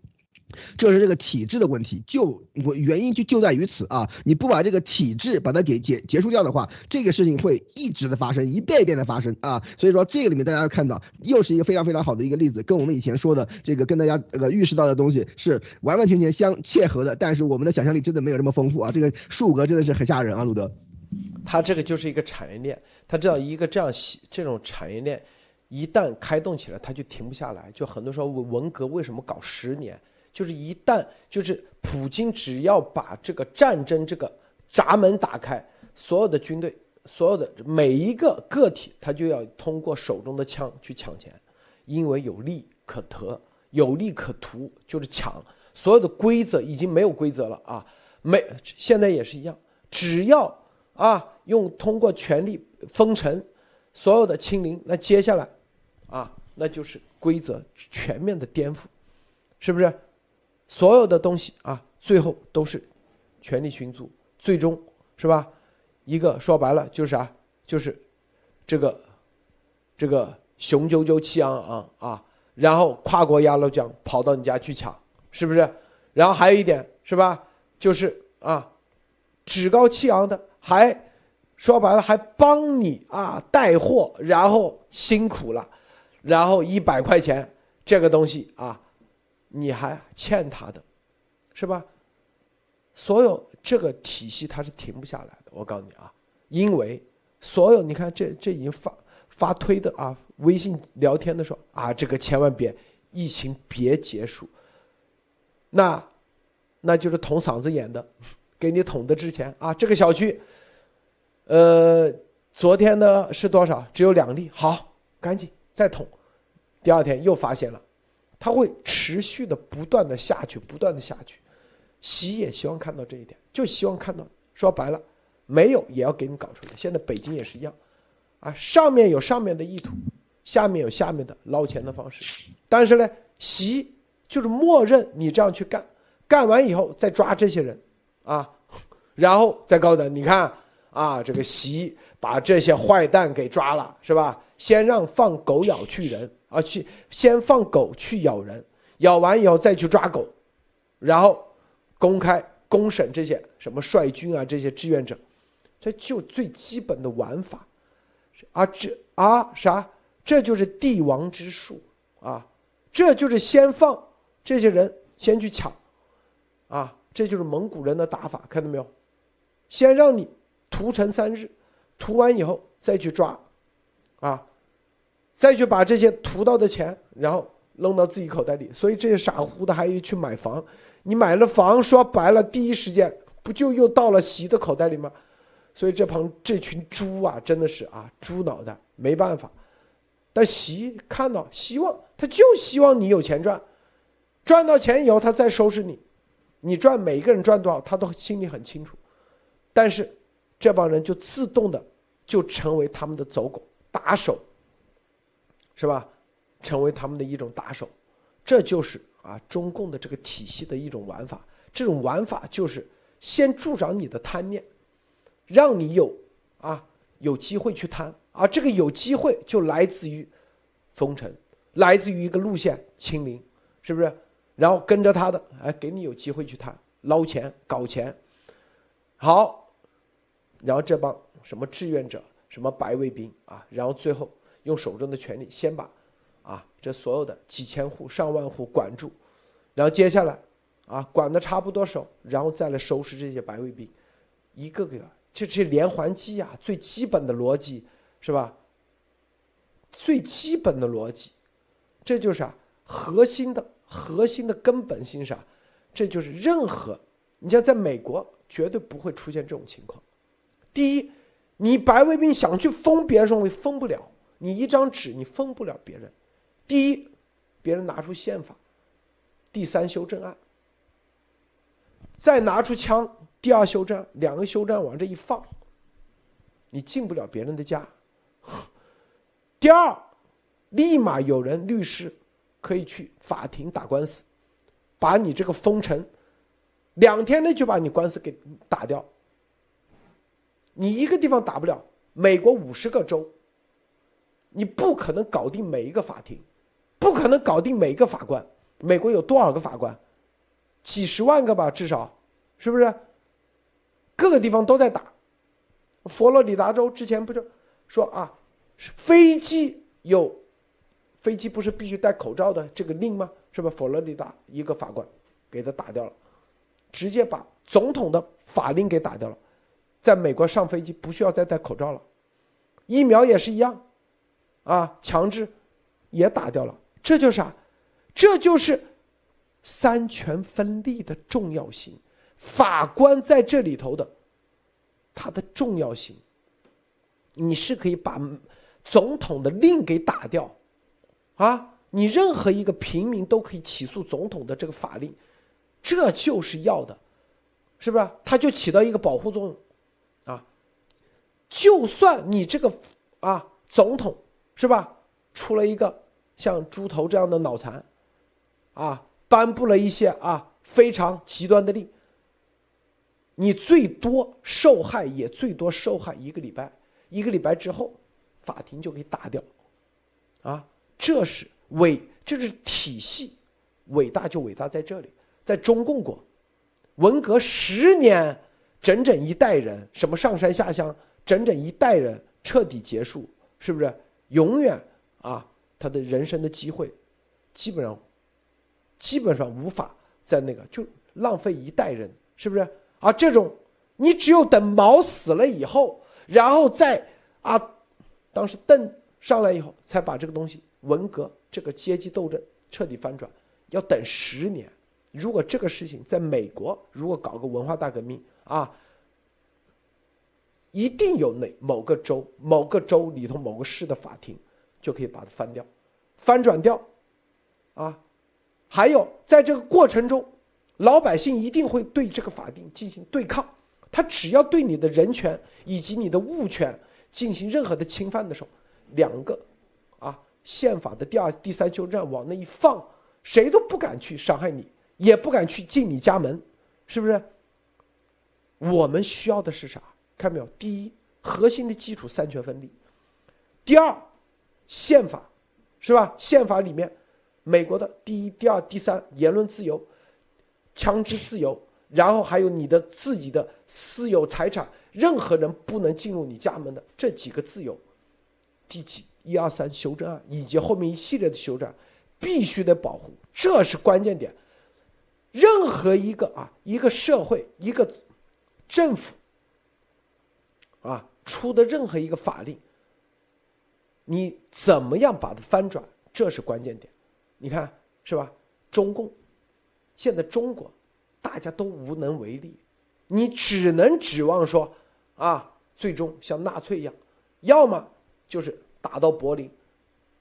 这是这个体制的问题，就我原因就就在于此啊！你不把这个体制把它给结结束掉的话，这个事情会一直的发生，一遍一遍的发生啊！所以说这个里面大家要看到，又是一个非常非常好的一个例子，跟我们以前说的这个跟大家呃预示到的东西是完完全全相切合的，但是我们的想象力真的没有这么丰富啊！这个数额真的是很吓人啊，路德。他这个就是一个产业链，他知道一个这样这种产业链。一旦开动起来，它就停不下来。就很多时候，文革为什么搞十年？就是一旦就是普京只要把这个战争这个闸门打开，所有的军队，所有的每一个个体，他就要通过手中的枪去抢钱，因为有利可得，有利可图，就是抢。所有的规则已经没有规则了啊，没现在也是一样，只要啊用通过权力封城，所有的清零，那接下来。啊，那就是规则全面的颠覆，是不是？所有的东西啊，最后都是权力寻租，最终是吧？一个说白了就是啥？就是这个这个雄赳赳气昂昂啊，然后跨过鸭绿江跑到你家去抢，是不是？然后还有一点是吧？就是啊，趾高气昂的，还说白了还帮你啊带货，然后辛苦了。然后一百块钱这个东西啊，你还欠他的，是吧？所有这个体系它是停不下来的。我告诉你啊，因为所有你看这这已经发发推的啊，微信聊天的时候啊，这个千万别疫情别结束，那那就是捅嗓子眼的，给你捅的之前啊，这个小区，呃，昨天呢是多少？只有两例，好，赶紧再捅。第二天又发现了，它会持续的不断的下去，不断的下去。习也希望看到这一点，就希望看到，说白了，没有也要给你搞出来。现在北京也是一样，啊，上面有上面的意图，下面有下面的捞钱的方式。但是呢，习就是默认你这样去干，干完以后再抓这些人，啊，然后再告诉他，你看啊，这个习把这些坏蛋给抓了，是吧？先让放狗咬去人。啊，去先放狗去咬人，咬完以后再去抓狗，然后公开公审这些什么率军啊这些志愿者，这就最基本的玩法，啊这啊啥？这就是帝王之术啊，这就是先放这些人先去抢，啊，这就是蒙古人的打法，看到没有？先让你屠城三日，屠完以后再去抓，啊。再去把这些屠到的钱，然后扔到自己口袋里，所以这些傻乎的还去买房，你买了房，说白了，第一时间不就又到了习的口袋里吗？所以这帮这群猪啊，真的是啊，猪脑袋，没办法。但习看到希望，他就希望你有钱赚，赚到钱以后他再收拾你，你赚每个人赚多少，他都心里很清楚。但是这帮人就自动的就成为他们的走狗打手。是吧？成为他们的一种打手，这就是啊中共的这个体系的一种玩法。这种玩法就是先助长你的贪念，让你有啊有机会去贪，而这个有机会就来自于封城，来自于一个路线清零，是不是？然后跟着他的，哎，给你有机会去贪捞钱搞钱。好，然后这帮什么志愿者，什么白卫兵啊，然后最后。用手中的权力先把，啊，这所有的几千户、上万户管住，然后接下来，啊，管的差不多手，然后再来收拾这些白卫兵，一个个，这这连环计啊，最基本的逻辑是吧？最基本的逻辑，这就是啊，核心的核心的根本性啥？这就是任何，你像在美国绝对不会出现这种情况。第一，你白卫兵想去封别人东西，封不了。你一张纸，你封不了别人。第一，别人拿出宪法，第三修正案，再拿出枪，第二修正，两个修正往这一放，你进不了别人的家。第二，立马有人律师可以去法庭打官司，把你这个封城，两天内就把你官司给打掉。你一个地方打不了，美国五十个州。你不可能搞定每一个法庭，不可能搞定每一个法官。美国有多少个法官？几十万个吧，至少，是不是？各个地方都在打。佛罗里达州之前不就说啊，飞机有飞机不是必须戴口罩的这个令吗？是吧？佛罗里达一个法官给他打掉了，直接把总统的法令给打掉了，在美国上飞机不需要再戴口罩了。疫苗也是一样。啊，强制也打掉了，这就是啥？这就是三权分立的重要性。法官在这里头的，它的重要性，你是可以把总统的令给打掉，啊，你任何一个平民都可以起诉总统的这个法令，这就是要的，是不是？它就起到一个保护作用，就算你这个啊总统。是吧？出了一个像猪头这样的脑残，啊，颁布了一些啊非常极端的令。你最多受害也最多受害一个礼拜，一个礼拜之后，法庭就给打掉，啊，这是伟，这是体系，伟大就伟大在这里，在中共国，文革十年，整整一代人，什么上山下乡，整整一代人彻底结束，是不是？永远啊，他的人生的机会，基本上，基本上无法在那个就浪费一代人，是不是？啊，这种你只有等毛死了以后，然后再啊，当时邓上来以后，才把这个东西文革这个阶级斗争彻底翻转，要等十年。如果这个事情在美国，如果搞个文化大革命啊，一定有哪某个州、某个州里头某个市的法庭就可以把它翻掉、翻转掉，啊，还有在这个过程中，老百姓一定会对这个法定进行对抗。他只要对你的人权以及你的物权进行任何的侵犯的时候，两个，啊，宪法的第二、第三修正案往那一放，谁都不敢去伤害你，也不敢去进你家门，是不是？我们需要的是啥？看到没有？第一，核心的基础三权分立；第二，宪法，是吧？宪法里面，美国的第一、第二、第三，言论自由，枪支自由。然后还有你的自己的私有财产，任何人不能进入你家门的这几个自由，第几一二三修正案以及后面一系列的修正，必须得保护，这是关键点。任何一个啊，一个社会，一个政府啊出的任何一个法令，你怎么样把它翻转，这是关键点。你看是吧？中共现在中国。大家都无能为力，你只能指望说，啊，最终像纳粹一样，要么就是打到柏林，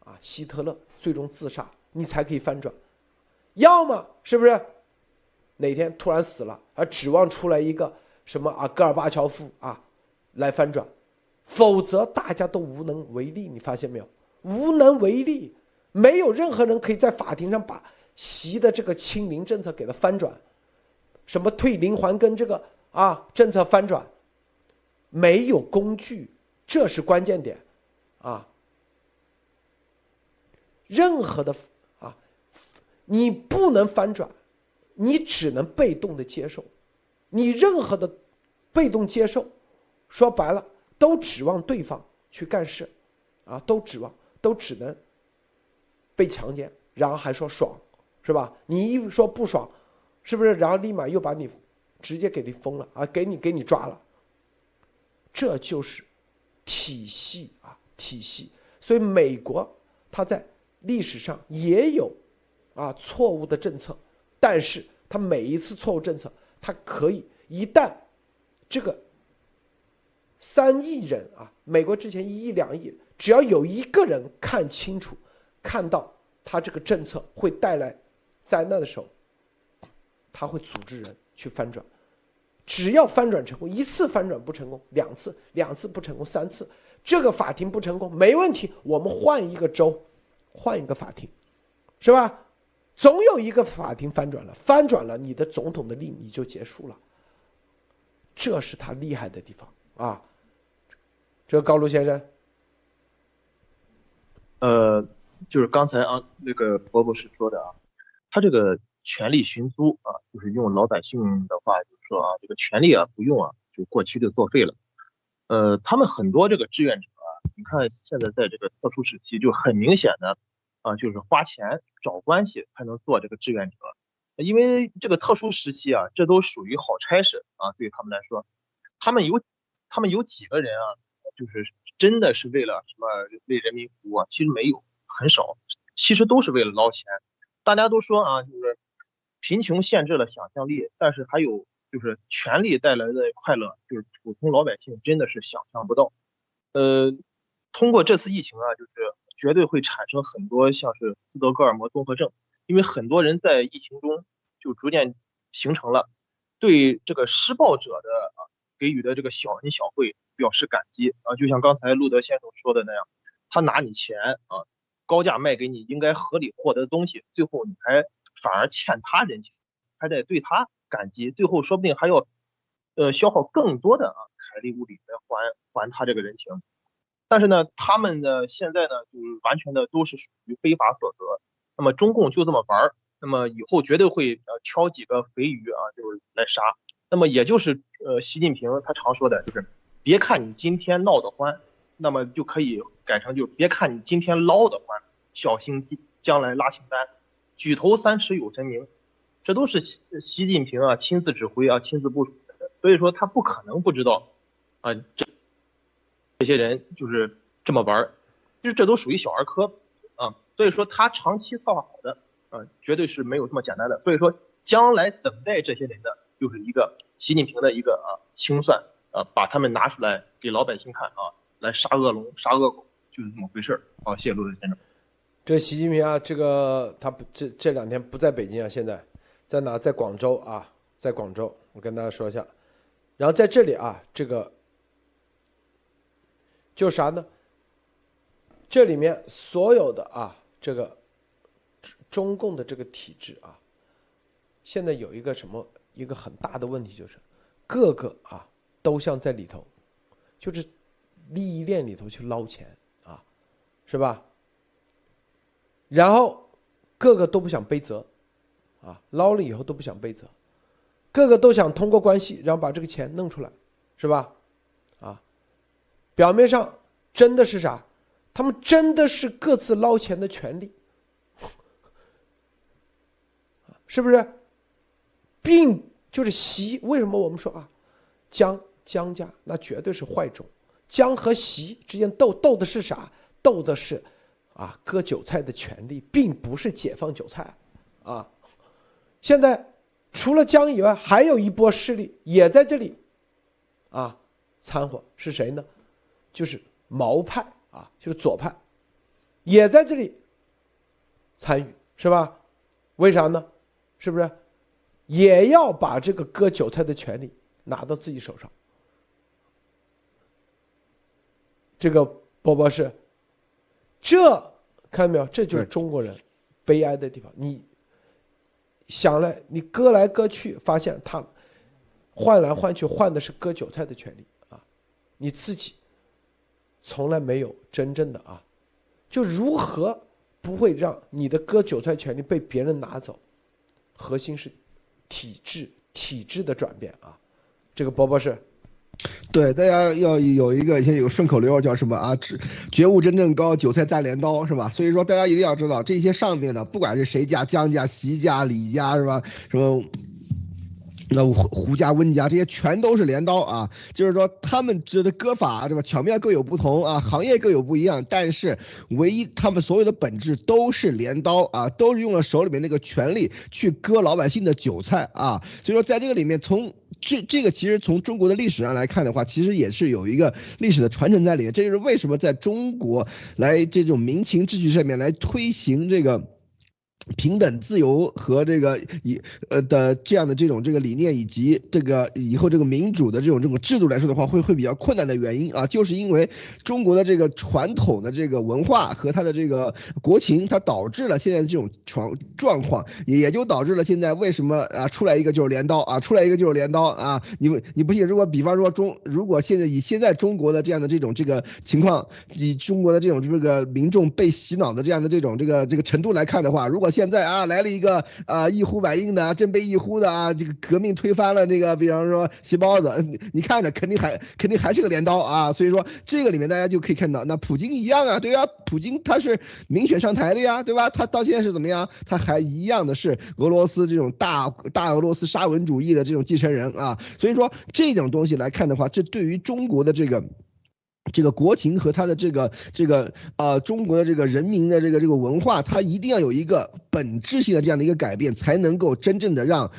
啊，希特勒最终自杀，你才可以翻转；要么是不是哪天突然死了，而指望出来一个什么啊，戈尔巴乔夫啊来翻转，否则大家都无能为力。你发现没有？无能为力，没有任何人可以在法庭上把习的这个清零政策给他翻转。什么退零还跟这个啊政策翻转，没有工具，这是关键点，啊，任何的啊，你不能翻转，你只能被动的接受，你任何的被动接受，说白了都指望对方去干事，啊，都指望都只能被强奸，然后还说爽，是吧？你一说不爽。是不是？然后立马又把你直接给你封了啊！给你给你抓了，这就是体系啊，体系。所以美国它在历史上也有啊错误的政策，但是它每一次错误政策，它可以一旦这个三亿人啊，美国之前一亿两亿，只要有一个人看清楚，看到他这个政策会带来灾难的时候。他会组织人去翻转，只要翻转成功一次，翻转不成功两次，两次不成功三次，这个法庭不成功没问题，我们换一个州，换一个法庭，是吧？总有一个法庭翻转了，翻转了，你的总统的令你就结束了，这是他厉害的地方啊。这个高卢先生，呃，就是刚才啊那个伯博士说的啊，他这个。权力寻租啊，就是用老百姓的话就是说啊，这个权力啊不用啊，就过期就作废了。呃，他们很多这个志愿者啊，你看现在在这个特殊时期，就很明显的啊，就是花钱找关系才能做这个志愿者，因为这个特殊时期啊，这都属于好差事啊，对他们来说，他们有他们有几个人啊，就是真的是为了什么为人民服务啊？其实没有，很少，其实都是为了捞钱。大家都说啊，就是。贫穷限制了想象力，但是还有就是权力带来的快乐，就是普通老百姓真的是想象不到。呃，通过这次疫情啊，就是绝对会产生很多像是斯德哥尔摩综合症，因为很多人在疫情中就逐渐形成了对这个施暴者的啊给予的这个小恩小惠表示感激啊，就像刚才路德先生说的那样，他拿你钱啊，高价卖给你应该合理获得的东西，最后你还。反而欠他人情，还得对他感激，最后说不定还要，呃，消耗更多的啊凯利物力来还还他这个人情。但是呢，他们呢现在呢，就是完全的都是属于非法所得。那么中共就这么玩儿，那么以后绝对会呃挑几个肥鱼啊，就是来杀。那么也就是呃，习近平他常说的就是，别看你今天闹得欢，那么就可以改成就别看你今天捞得欢，小心将来拉清单。举头三尺有神明，这都是习习近平啊亲自指挥啊亲自部署的，所以说他不可能不知道啊这这些人就是这么玩儿，其实这都属于小儿科啊，所以说他长期策划好的啊绝对是没有这么简单的，所以说将来等待这些人的就是一个习近平的一个啊清算，呃，把他们拿出来给老百姓看啊，来杀恶龙、杀恶狗，就是这么回事儿。好，谢谢陆先生。这习近平啊，这个他不这这两天不在北京啊，现在在哪？在广州啊，在广州。我跟大家说一下，然后在这里啊，这个就啥呢？这里面所有的啊，这个中共的这个体制啊，现在有一个什么一个很大的问题，就是各个啊都像在里头，就是利益链里头去捞钱啊，是吧？然后各个都不想背责，啊，捞了以后都不想背责，各个都想通过关系，然后把这个钱弄出来，是吧？啊，表面上真的是啥？他们真的是各自捞钱的权利，是不是？并就是习，为什么我们说啊，江江家那绝对是坏种，江和习之间斗斗的是啥？斗的是啊割韭菜的权利，并不是解放韭菜啊。现在除了江以外，还有一波势力也在这里啊掺和，是谁呢？就是毛派。啊，就是左派，也在这里参与，是吧？为啥呢？是不是也要把这个割韭菜的权利拿到自己手上？这个波波是，这看到没有？这就是中国人悲哀的地方。你想来，你割来割去，发现他换来换去换的是割韭菜的权利啊，你自己。从来没有真正的啊，就如何不会让你的割韭菜权利被别人拿走？核心是体制，体制的转变啊。这个波波是，对，大家要有一个现在有顺口溜叫什么啊？觉悟真正高，韭菜蘸镰刀是吧？所以说大家一定要知道，这些上面的不管是谁家，江家、席家、李家是吧？什么？那胡家、温家这些全都是镰刀啊，就是说他们这的割法对吧？巧妙各有不同啊，行业各有不一样，但是唯一他们所有的本质都是镰刀啊，都是用了手里面那个权力去割老百姓的韭菜啊。所以说在这个里面，从这这个其实从中国的历史上来看的话，其实也是有一个历史的传承在里面。这就是为什么在中国来这种民情秩序上面来推行这个。平等、自由和这个以呃的这样的这种这个理念，以及这个以后这个民主的这种这种制度来说的话，会会比较困难的原因啊，就是因为中国的这个传统的这个文化和它的这个国情，它导致了现在这种状状况，也也就导致了现在为什么啊出来一个就是镰刀啊，出来一个就是镰刀啊，你你不信？如果比方说中，如果现在以现在中国的这样的这种这个情况，以中国的这种这个民众被洗脑的这样的这种这个这个程度来看的话，如果现在啊来了一个啊一呼百应的振臂一呼的啊这个革命推翻了那个比方说细包子，你看着肯定还肯定还是个镰刀啊，所以说这个里面大家就可以看到，那普京一样啊，对吧？普京他是民选上台的呀，对吧？他到现在是怎么样？他还一样的是俄罗斯这种大大俄罗斯沙文主义的这种继承人啊，所以说这种东西来看的话，这对于中国的这个。这个国情和他的这个这个呃中国的这个人民的这个这个文化，它一定要有一个本质性的这样的一个改变，才能够真正的让，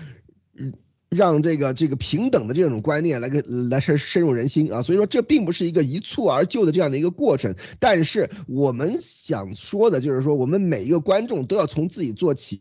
让这个这个平等的这种观念来个来深深入人心啊。所以说这并不是一个一蹴而就的这样的一个过程，但是我们想说的就是说，我们每一个观众都要从自己做起。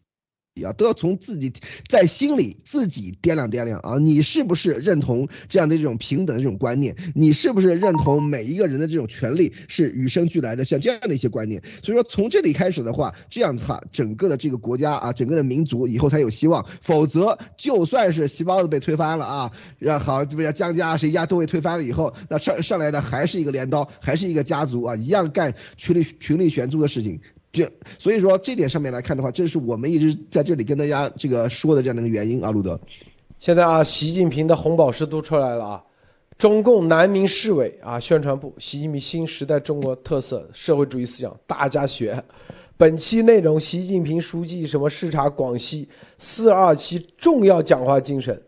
啊，都要从自己在心里自己掂量掂量啊，你是不是认同这样的这种平等的这种观念？你是不是认同每一个人的这种权利是与生俱来的？像这样的一些观念，所以说从这里开始的话，这样的话，整个的这个国家啊，整个的民族以后才有希望。否则，就算是细胞子被推翻了啊，让好这边江家谁家都被推翻了以后，那上上来的还是一个镰刀，还是一个家族啊，一样干群力群力悬殊的事情。这所以说这点上面来看的话，这是我们一直在这里跟大家这个说的这样的一个原因啊，路德。现在啊，习近平的红宝石都出来了啊，中共南宁市委啊宣传部，习近平新时代中国特色社会主义思想，大家学。本期内容，习近平书记什么视察广西四二七重要讲话精神。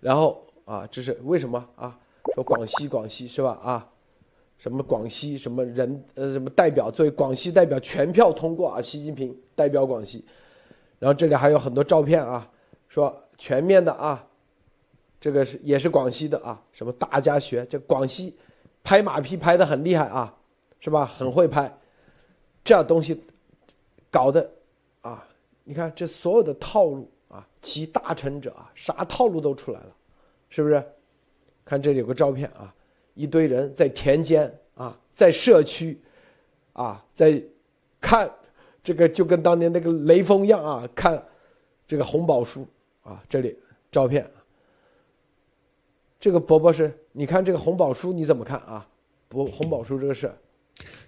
然后啊，这是为什么啊？说广西广西是吧？啊。什么广西什么人呃什么代表作为广西代表全票通过啊？习近平代表广西，然后这里还有很多照片啊，说全面的啊，这个是也是广西的啊，什么大家学，这广西拍马屁拍的很厉害啊，是吧？很会拍，这样东西搞的啊，你看这所有的套路啊，集大成者啊，啥套路都出来了，是不是？看这里有个照片啊，一堆人在田间啊，在社区啊，在看这个，就跟当年那个雷锋一样啊，看这个红宝书啊，这里照片。这个伯伯是，你看这个红宝书你怎么看啊？不，红宝书这个事。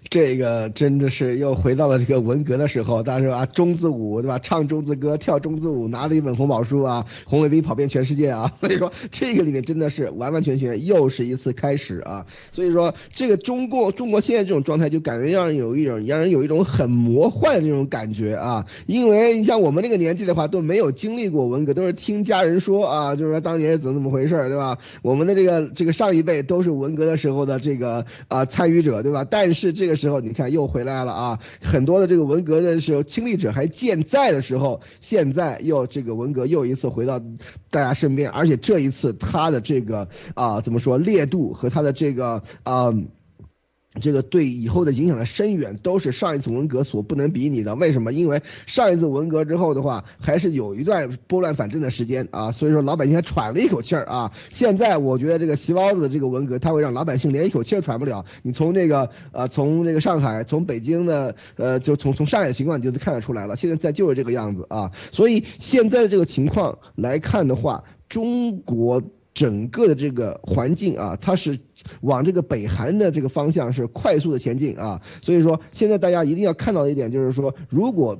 这个真的是又回到了这个文革的时候，当时啊，中字舞对吧？唱中字歌，跳中字舞，拿了一本红宝书啊，红卫兵跑遍全世界啊。所以说，这个里面真的是完完全全又是一次开始啊。所以说，这个中国中国现在这种状态，就感觉让人有一种让人有一种很魔幻的这种感觉啊。因为你像我们那个年纪的话，都没有经历过文革，都是听家人说啊，就是说当年是怎么怎么回事对吧？我们的这个这个上一辈都是文革的时候的这个啊参与者，对吧？但是这个。时候你看又回来了啊！很多的这个文革的时候亲历者还健在的时候，现在又这个文革又一次回到大家身边，而且这一次他的这个啊怎么说烈度和他的这个啊。这个对以后的影响的深远，都是上一次文革所不能比拟的。为什么？因为上一次文革之后的话，还是有一段拨乱反正的时间啊，所以说老百姓还喘了一口气儿啊。现在我觉得这个席包子的这个文革，他会让老百姓连一口气儿喘不了。你从这个呃，从这个上海，从北京的呃，就从从上海的情况你就看得出来了。现在在就是这个样子啊。所以现在的这个情况来看的话，中国。整个的这个环境啊，它是往这个北韩的这个方向是快速的前进啊，所以说现在大家一定要看到一点，就是说如果。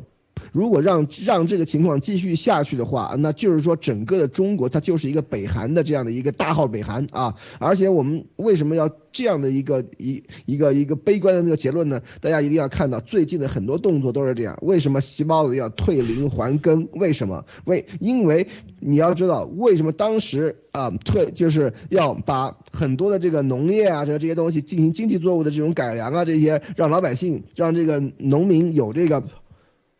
如果让让这个情况继续下去的话，那就是说整个的中国它就是一个北韩的这样的一个大号北韩啊！而且我们为什么要这样的一个一一个一个悲观的这个结论呢？大家一定要看到最近的很多动作都是这样。为什么细胞子要退林还耕？为什么？为因为你要知道为什么当时啊退就是要把很多的这个农业啊这这些东西进行经济作物的这种改良啊这些让老百姓让这个农民有这个。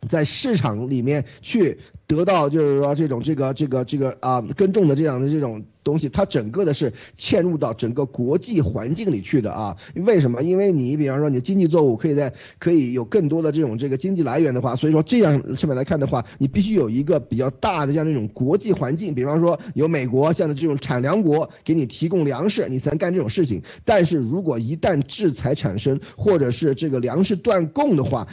在市场里面去得到，就是说这种这个这个这个啊耕种的这样的这种东西，它整个的是嵌入到整个国际环境里去的啊。为什么？因为你比方说你经济作物可以在可以有更多的这种这个经济来源的话，所以说这样上面来看的话，你必须有一个比较大的像这种国际环境。比方说有美国像的这种产粮国给你提供粮食，你才能干这种事情。但是如果一旦制裁产生，或者是这个粮食断供的话，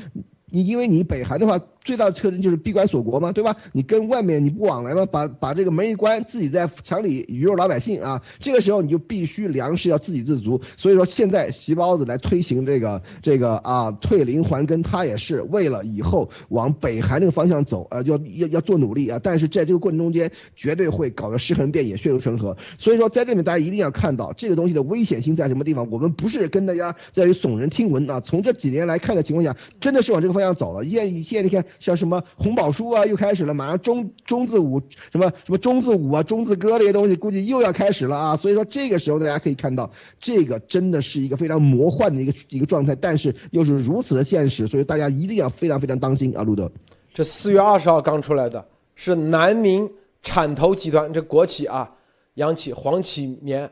你因为你北韩的话。最大的特征就是闭关锁国嘛，对吧？你跟外面你不往来嘛，把把这个门一关，自己在墙里鱼肉老百姓啊。这个时候你就必须粮食要自给自足。所以说现在席包子来推行这个这个啊退林还耕，他也是为了以后往北韩这个方向走啊，要要要做努力啊。但是在这个过程中间，绝对会搞得尸横遍野、血流成河。所以说在这里面大家一定要看到这个东西的危险性在什么地方。我们不是跟大家在这耸人听闻啊，从这几年来看的情况下，真的是往这个方向走了。现现在你看。像什么红宝书啊，又开始了，马上中中字舞，什么什么中字舞啊，中字歌这些东西，估计又要开始了啊。所以说这个时候大家可以看到，这个真的是一个非常魔幻的一个一个状态，但是又是如此的现实，所以大家一定要非常非常当心啊，路德。这四月二十号刚出来的是南明产投集团这国企啊，央企黄启棉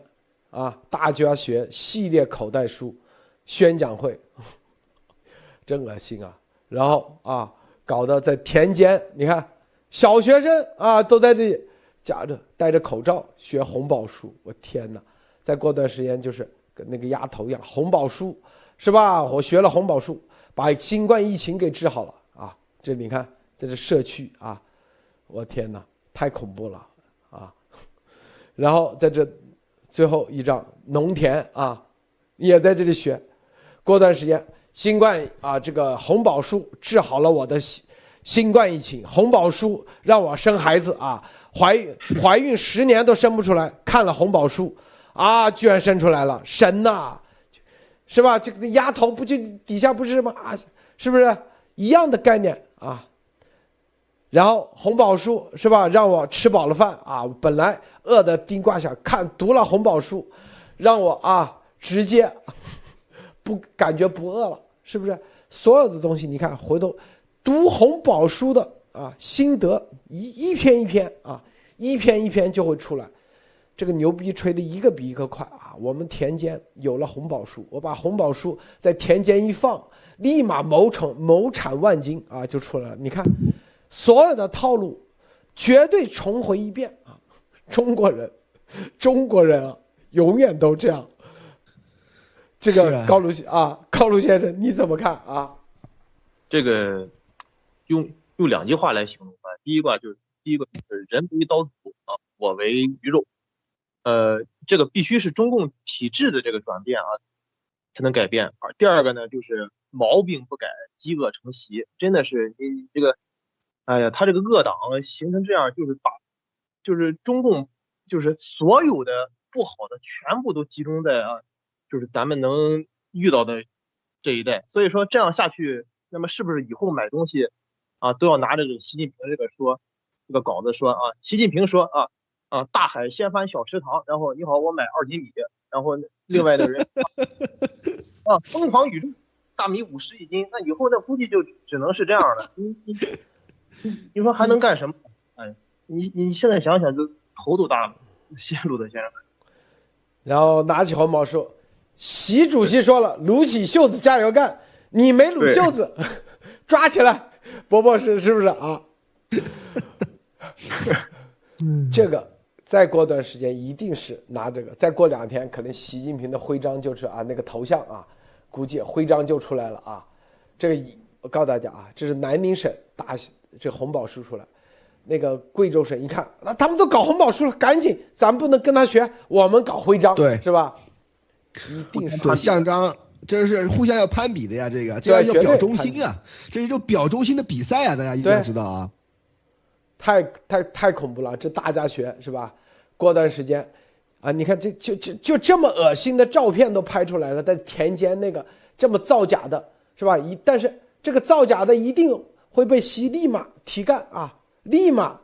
啊，大家学系列口袋书宣讲会，真恶心啊。然后啊，搞得在田间，你看小学生啊都在这里夹着戴着口罩学红宝书，我天哪！再过段时间就是跟那个丫头一样，红宝书是吧？我学了红宝书，把新冠疫情给治好了啊！这你看，在这社区啊，我天哪，太恐怖了啊！然后在这最后一张农田啊，也在这里学，过段时间。新冠啊，这个红宝书治好了我的新新冠疫情。红宝书让我生孩子啊，怀孕怀孕十年都生不出来，看了红宝书啊，居然生出来了，神呐，是吧？这个丫头不就底下不是吗？啊，是不是一样的概念啊？然后红宝书是吧？让我吃饱了饭啊，本来饿的叮挂响，看读了红宝书，让我啊直接不感觉不饿了。是不是所有的东西？你看，回头读红宝书的啊，心得一一篇一篇啊，一篇一篇就会出来。这个牛逼吹的一个比一个快啊！我们田间有了红宝书，我把红宝书在田间一放，立马谋成谋产万金啊，就出来了。你看，所有的套路绝对重回一遍啊！中国人，中国人啊，永远都这样。这个高卢啊，高卢先生你怎么看啊？这个用用两句话来形容啊，第一个就是第一个就是人为刀俎啊，我为鱼肉。呃，这个必须是中共体制的这个转变啊，才能改变。而第二个呢，就是毛病不改，饥饿成习，真的是你这个，哎呀，他这个恶党形成这样，就是把，就是中共，就是所有的不好的全部都集中在啊，就是咱们能遇到的这一代。所以说这样下去，那么是不是以后买东西啊，都要拿着这个习近平这个说这个稿子说啊，习近平说啊。啊，大海掀翻小池塘，然后你好，我买二斤米，然后另外的人 啊，疯狂宇宙大米五十一斤，那以后那估计就只能是这样了。你你你说还能干什么？哎，你你现在想想就头都大了，线路的先生。然后拿起红毛说：“习主席说了，撸起袖子加油干，你没撸袖子，抓起来。”伯伯是是不是啊？这个。再过段时间，一定是拿这个。再过两天，可能习近平的徽章就是啊，那个头像啊，估计徽章就出来了啊。这个我告诉大家啊，这是南宁省大这红宝书出来，那个贵州省一看，那他们都搞红宝书了，赶紧，咱不能跟他学，我们搞徽章，对，是吧？一定是对象章，这是互相要攀比的呀，这个这要要表忠心啊，这是一种表忠心的比赛啊，大家一定要知道啊。太太太恐怖了，这大家学是吧？过段时间，啊，你看这就就就这么恶心的照片都拍出来了，在田间那个这么造假的，是吧？一但是这个造假的一定会被习立马提干啊，立马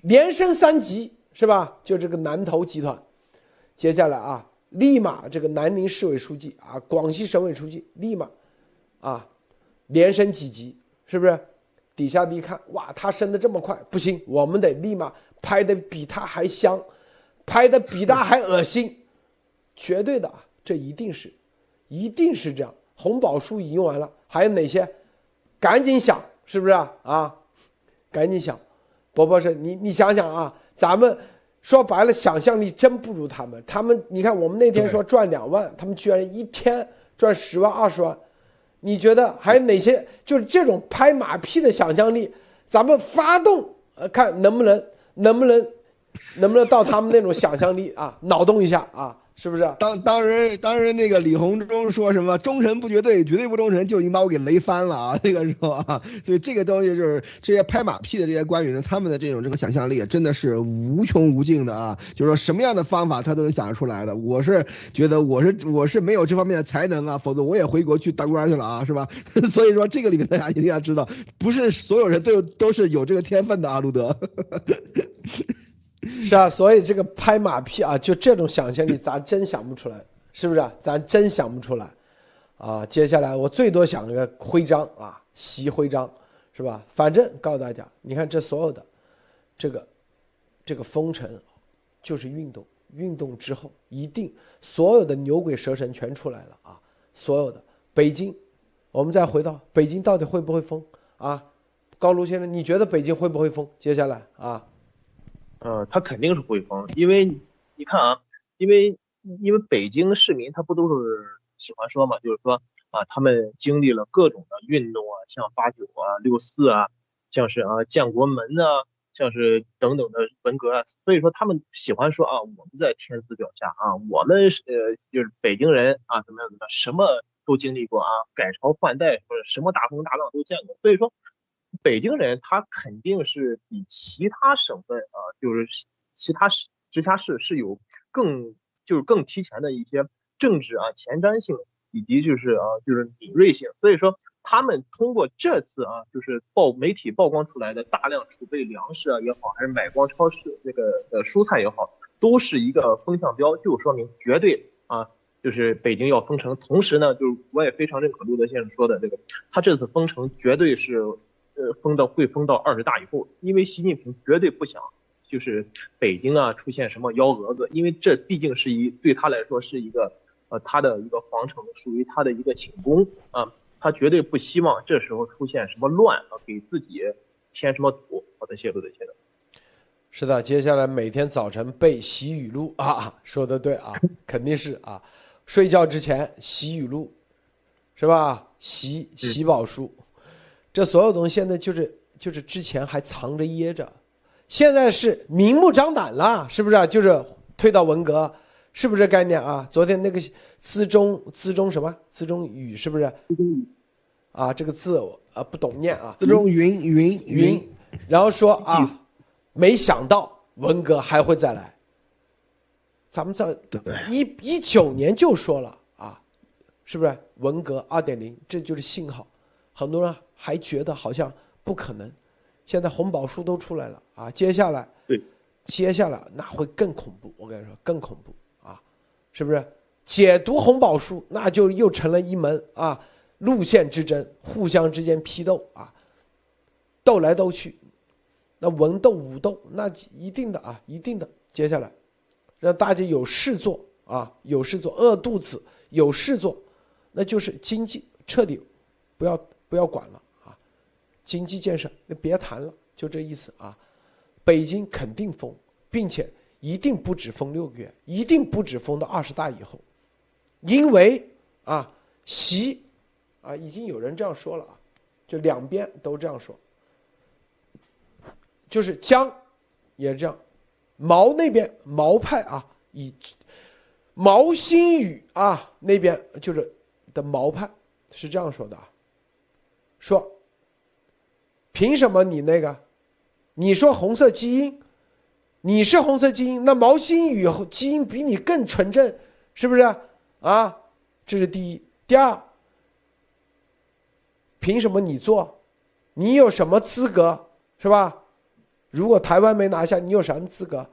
连升三级，是吧？就这个南投集团，接下来啊，立马这个南宁市委书记啊，广西省委书记立马啊连升几级，是不是？底下的一看，哇，他升的这么快，不行，我们得立马拍的比他还香，拍的比他还恶心，绝对的，这一定是，一定是这样。红宝书已用完了，还有哪些？赶紧想，是不是啊？啊，赶紧想，伯伯是，你你想想啊，咱们说白了，想象力真不如他们。他们，你看我们那天说赚两万，他们居然一天赚十万、二十万。你觉得还有哪些？就是这种拍马屁的想象力，咱们发动，呃，看能不能，能不能，能不能到他们那种想象力啊，脑洞一下啊。是不是？当当时当时那个李鸿忠说什么忠臣不绝对，绝对不忠臣，就已经把我给雷翻了啊！那个时候啊，所以这个东西就是这些拍马屁的这些官员，他们的这种这个想象力真的是无穷无尽的啊！就是说什么样的方法他都能想得出来的。我是觉得我是我是没有这方面的才能啊，否则我也回国去当官去了啊，是吧？所以说这个里面大家一定要知道，不是所有人都有都是有这个天分的啊，路德。是啊，所以这个拍马屁啊，就这种想象力，咱真想不出来，是不是？咱真想不出来，啊！接下来我最多想个徽章啊，习徽章，是吧？反正告诉大家，你看这所有的，这个，这个封城，就是运动，运动之后一定所有的牛鬼蛇神全出来了啊！所有的北京，我们再回到北京，到底会不会封啊？高卢先生，你觉得北京会不会封？接下来啊？呃，他肯定是会疯，因为你看啊，因为因为北京市民他不都是喜欢说嘛，就是说啊，他们经历了各种的运动啊，像八九啊、六四啊，像是啊建国门啊，像是等等的文革啊，所以说他们喜欢说啊，我们在天子脚下啊，我们是呃就是北京人啊，怎么样怎么样，什么都经历过啊，改朝换代或者什么大风大浪都见过，所以说。北京人他肯定是比其他省份啊，就是其他市直辖市是有更就是更提前的一些政治啊前瞻性，以及就是啊就是敏锐性。所以说他们通过这次啊就是曝媒体曝光出来的大量储备粮食啊也好，还是买光超市那个呃蔬菜也好，都是一个风向标，就说明绝对啊就是北京要封城。同时呢，就是我也非常认可陆德先生说的这个，他这次封城绝对是。呃，封到会封到二十大以后，因为习近平绝对不想就是北京啊出现什么幺蛾子，因为这毕竟是一对他来说是一个呃他的一个皇城，属于他的一个寝宫啊，他绝对不希望这时候出现什么乱啊，给自己添什么堵。好的，谢谢谢谢。是的，接下来每天早晨背习语录啊，说的对啊，肯定是啊，睡觉之前习语录，是吧？习习宝书，这所有东西现在就是就是之前还藏着掖着，现在是明目张胆了，是不是？就是退到文革，是不是概念啊？昨天那个资中资中什么资中语是不是？啊，这个字啊不懂念啊。资中云云云，然后说啊。没想到文革还会再来，咱们在一一九年就说了啊，是不是文革二点零？这就是信号。很多人还觉得好像不可能，现在红宝书都出来了啊，接下来对，接下来那会更恐怖。我跟你说，更恐怖啊，是不是？解读红宝书，那就又成了一门啊路线之争，互相之间批斗啊，斗来斗去。那文斗武斗，那一定的啊，一定的。接下来，让大家有事做啊，有事做，饿肚子有事做，那就是经济彻底不要不要管了啊，经济建设那别谈了，就这意思啊。北京肯定封，并且一定不止封六个月，一定不止封到二十大以后，因为啊，习啊，已经有人这样说了啊，就两边都这样说。就是江，也是这样，毛那边毛派啊，以毛新宇啊那边就是的毛派是这样说的啊，说凭什么你那个，你说红色基因，你是红色基因，那毛新宇基因比你更纯正，是不是啊？这是第一，第二，凭什么你做，你有什么资格，是吧？如果台湾没拿下，你有什么资格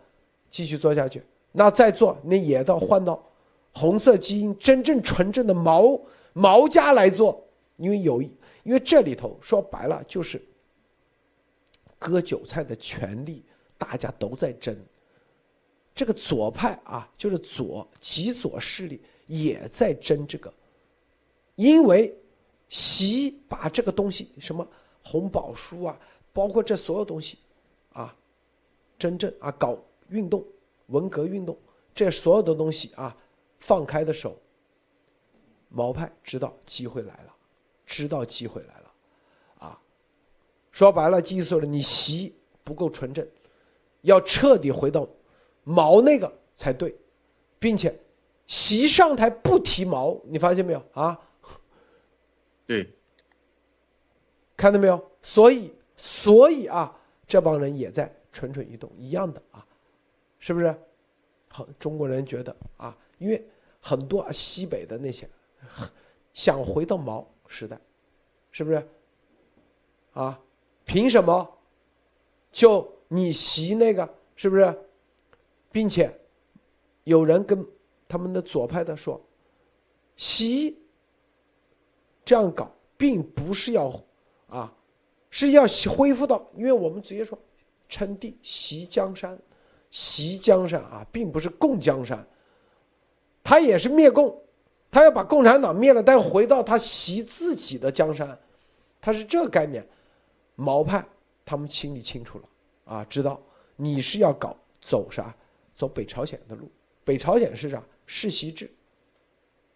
继续做下去？那再做，那也到换到红色基因真正纯正的毛毛家来做，因为有，因为这里头说白了就是割韭菜的权利，大家都在争。这个左派啊，就是左极左势力也在争这个，因为习把这个东西什么红宝书啊，包括这所有东西。啊，真正啊搞运动，文革运动，这所有的东西啊，放开的时候。毛派知道机会来了，知道机会来了，说白了意思了，你习不够纯正，要彻底回到毛那个才对，并且习上台不提毛，你发现没有啊？对，看到没有？所以，所以啊。这帮人也在蠢蠢欲动，一样的啊，是不是？好，中国人觉得啊，因为很多西北的那些想回到毛时代，是不是？啊，凭什么？就你习那个是不是？并且有人跟他们的左派的说，习这样搞并不是要啊。是要恢复到，因为我们直接说，称帝袭江山，袭江山啊，并不是共江山。他也是灭共，他要把共产党灭了，但回到他袭自己的江山，他是这个概念。毛派他们心里清楚了啊，知道你是要搞走啥，走北朝鲜的路。北朝鲜是啥？世袭制。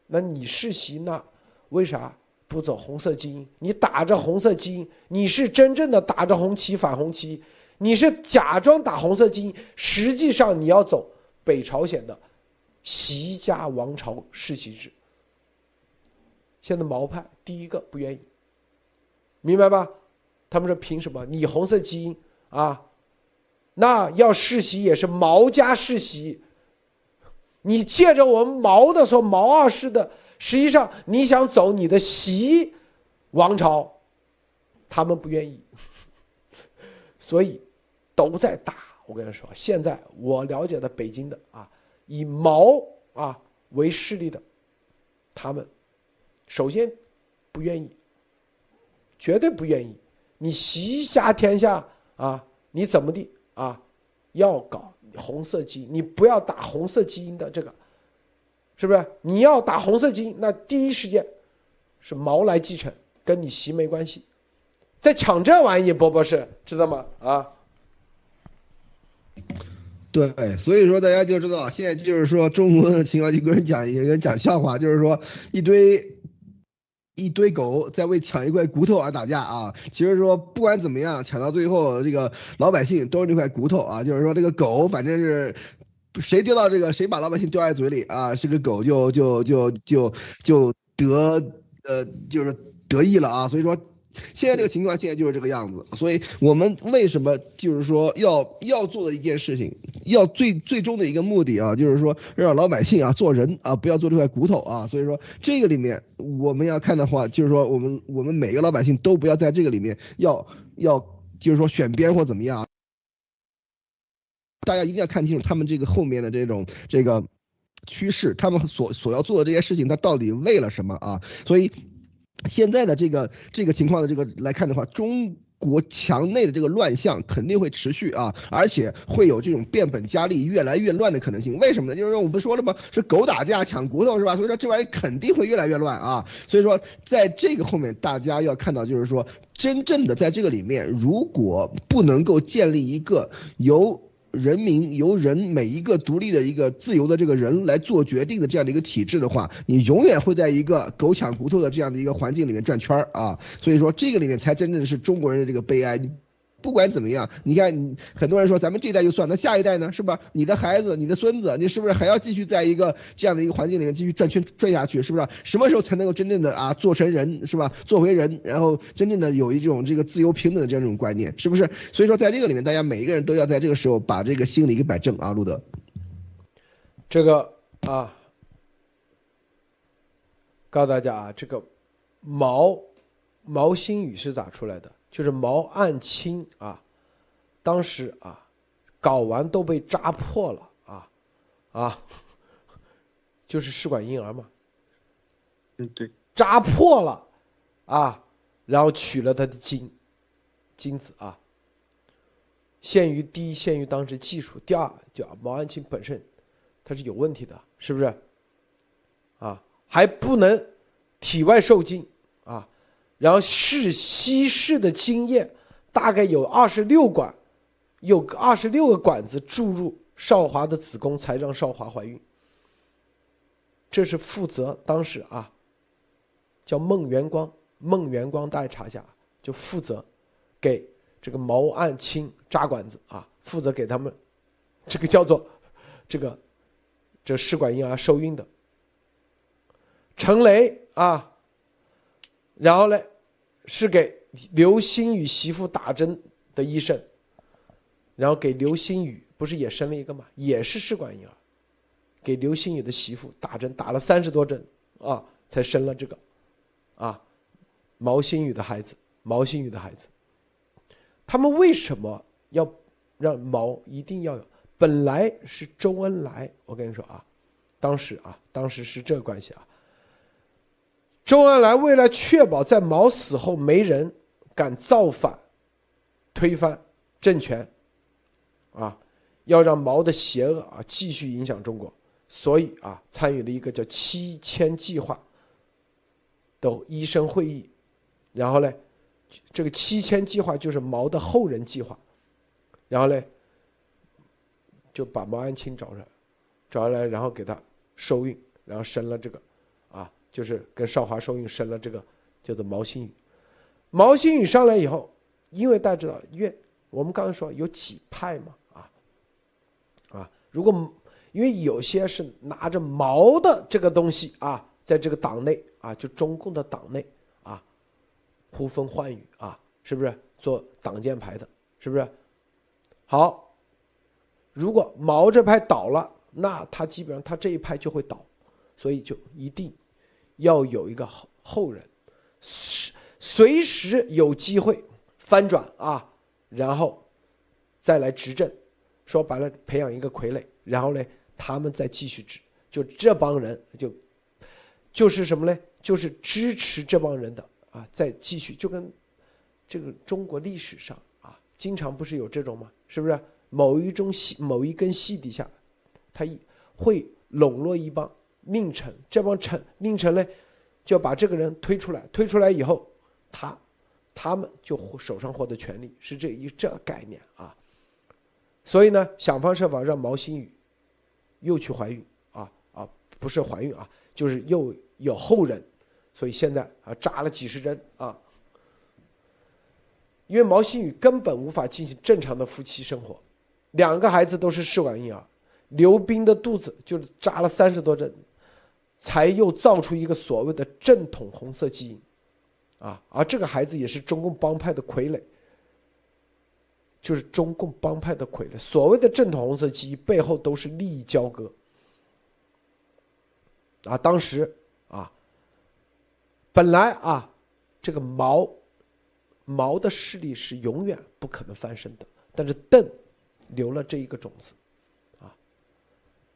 那你世袭那为啥？不走红色基因，你打着红色基因，你是真正的打着红旗反红旗，你是假装打红色基因，实际上你要走北朝鲜的习家王朝世袭制。现在毛派第一个不愿意，明白吧？他们说凭什么你红色基因啊？那要世袭也是毛家世袭，你借着我们毛的说毛二世的。实际上，你想走你的习王朝，他们不愿意，所以都在打。我跟你说，现在我了解的北京的啊，以毛啊为势力的，他们首先不愿意，绝对不愿意。你习家天下啊，你怎么地啊？要搞红色基因，你不要打红色基因的这个，是不是？你要打红色基因，那第一时间是毛来继承，跟你习没关系。在抢这玩意，波波是知道吗？啊，对，所以说大家就知道，现在就是说中国的情况，就跟人讲，有人讲笑话，就是说一堆一堆狗在为抢一块骨头而打架啊。其实说不管怎么样，抢到最后，这个老百姓都是这块骨头啊。就是说这个狗，反正是谁丢到这个，谁把老百姓叼在嘴里啊，这个狗就就就就就得呃，就是得意了啊。所以说。现在这个情况，现在就是这个样子，所以我们为什么就是说要要做的一件事情，要最最终的一个目的啊，就是说让老百姓啊做人啊，不要做这块骨头啊。所以说这个里面我们要看的话，就是说我们我们每个老百姓都不要在这个里面要要就是说选边或怎么样，大家一定要看清楚他们这个后面的这种这个趋势，他们所所要做的这些事情，他到底为了什么啊？所以。现在的这个这个情况的这个来看的话，中国墙内的这个乱象肯定会持续啊，而且会有这种变本加厉、越来越乱的可能性。为什么呢？就是说我不说了吗？是狗打架抢骨头是吧？所以说这玩意肯定会越来越乱啊。所以说在这个后面，大家要看到就是说，真正的在这个里面，如果不能够建立一个由人民由人每一个独立的一个自由的这个人来做决定的这样的一个体制的话，你永远会在一个狗抢骨头的这样的一个环境里面转圈儿啊！所以说这个里面才真正是中国人的这个悲哀。不管怎么样，你看，很多人说咱们这代就算，那下一代呢，是吧？你的孩子、你的孙子，你是不是还要继续在一个这样的一个环境里面继续转圈转下去？是不是？什么时候才能够真正的啊做成人，是吧？做回人，然后真正的有一种这个自由平等的这样一种观念，是不是？所以说，在这个里面，大家每一个人都要在这个时候把这个心理给摆正啊，路德。这个啊，告诉大家啊，这个毛毛新宇是咋出来的？就是毛岸青啊，当时啊，睾丸都被扎破了啊，啊，就是试管婴儿嘛，嗯对，扎破了啊，然后取了他的精，精子啊。限于第一，限于当时技术；第二，就毛岸青本身，他是有问题的，是不是？啊，还不能体外受精啊。然后是稀释的精液，大概有二十六管，有二十六个管子注入少华的子宫，才让少华怀孕。这是负责当时啊，叫孟元光，孟元光大家查一下，就负责给这个毛岸青扎管子啊，负责给他们这个叫做这个这试管婴儿受孕的陈雷啊，然后呢？是给刘星宇媳妇打针的医生，然后给刘星宇不是也生了一个嘛，也是试管婴儿，给刘星宇的媳妇打针打了三十多针啊，才生了这个，啊，毛新宇的孩子，毛新宇的孩子，他们为什么要让毛一定要有？本来是周恩来，我跟你说啊，当时啊，当时是这个关系啊。周恩来为了确保在毛死后没人敢造反、推翻政权，啊，要让毛的邪恶啊继续影响中国，所以啊参与了一个叫“七千计划”的医生会议，然后呢，这个“七千计划”就是毛的后人计划，然后呢，就把毛岸青找来，找来，然后给他受孕，然后生了这个。就是跟少华收运生了这个叫做毛新宇，毛新宇上来以后，因为大家知道，越我们刚刚说有几派嘛，啊，啊，如果因为有些是拿着毛的这个东西啊，在这个党内啊，就中共的党内啊，呼风唤雨啊，是不是做挡箭牌的？是不是？好，如果毛这派倒了，那他基本上他这一派就会倒，所以就一定。要有一个后后人，随随时有机会翻转啊，然后再来执政。说白了，培养一个傀儡，然后呢，他们再继续执。就这帮人，就就是什么呢？就是支持这帮人的啊，再继续。就跟这个中国历史上啊，经常不是有这种吗？是不是？某一种系某一根系底下，他一会笼络一帮佞臣，这帮臣佞臣呢，就把这个人推出来，推出来以后，他他们就手上获得权力，是这一这概念啊。所以呢，想方设法让毛新宇又去怀孕啊啊，不是怀孕啊，就是又有后人，所以现在啊扎了几十针啊。因为毛新宇根本无法进行正常的夫妻生活，两个孩子都是试管婴儿，刘斌的肚子就扎了三十多针，才又造出一个所谓的正统红色基因，啊，而这个孩子也是中共帮派的傀儡，就是中共帮派的傀儡。所谓的正统红色基因背后都是利益交割，啊，当时啊，本来啊，这个毛。毛的势力是永远不可能翻身的，但是邓留了这一个种子，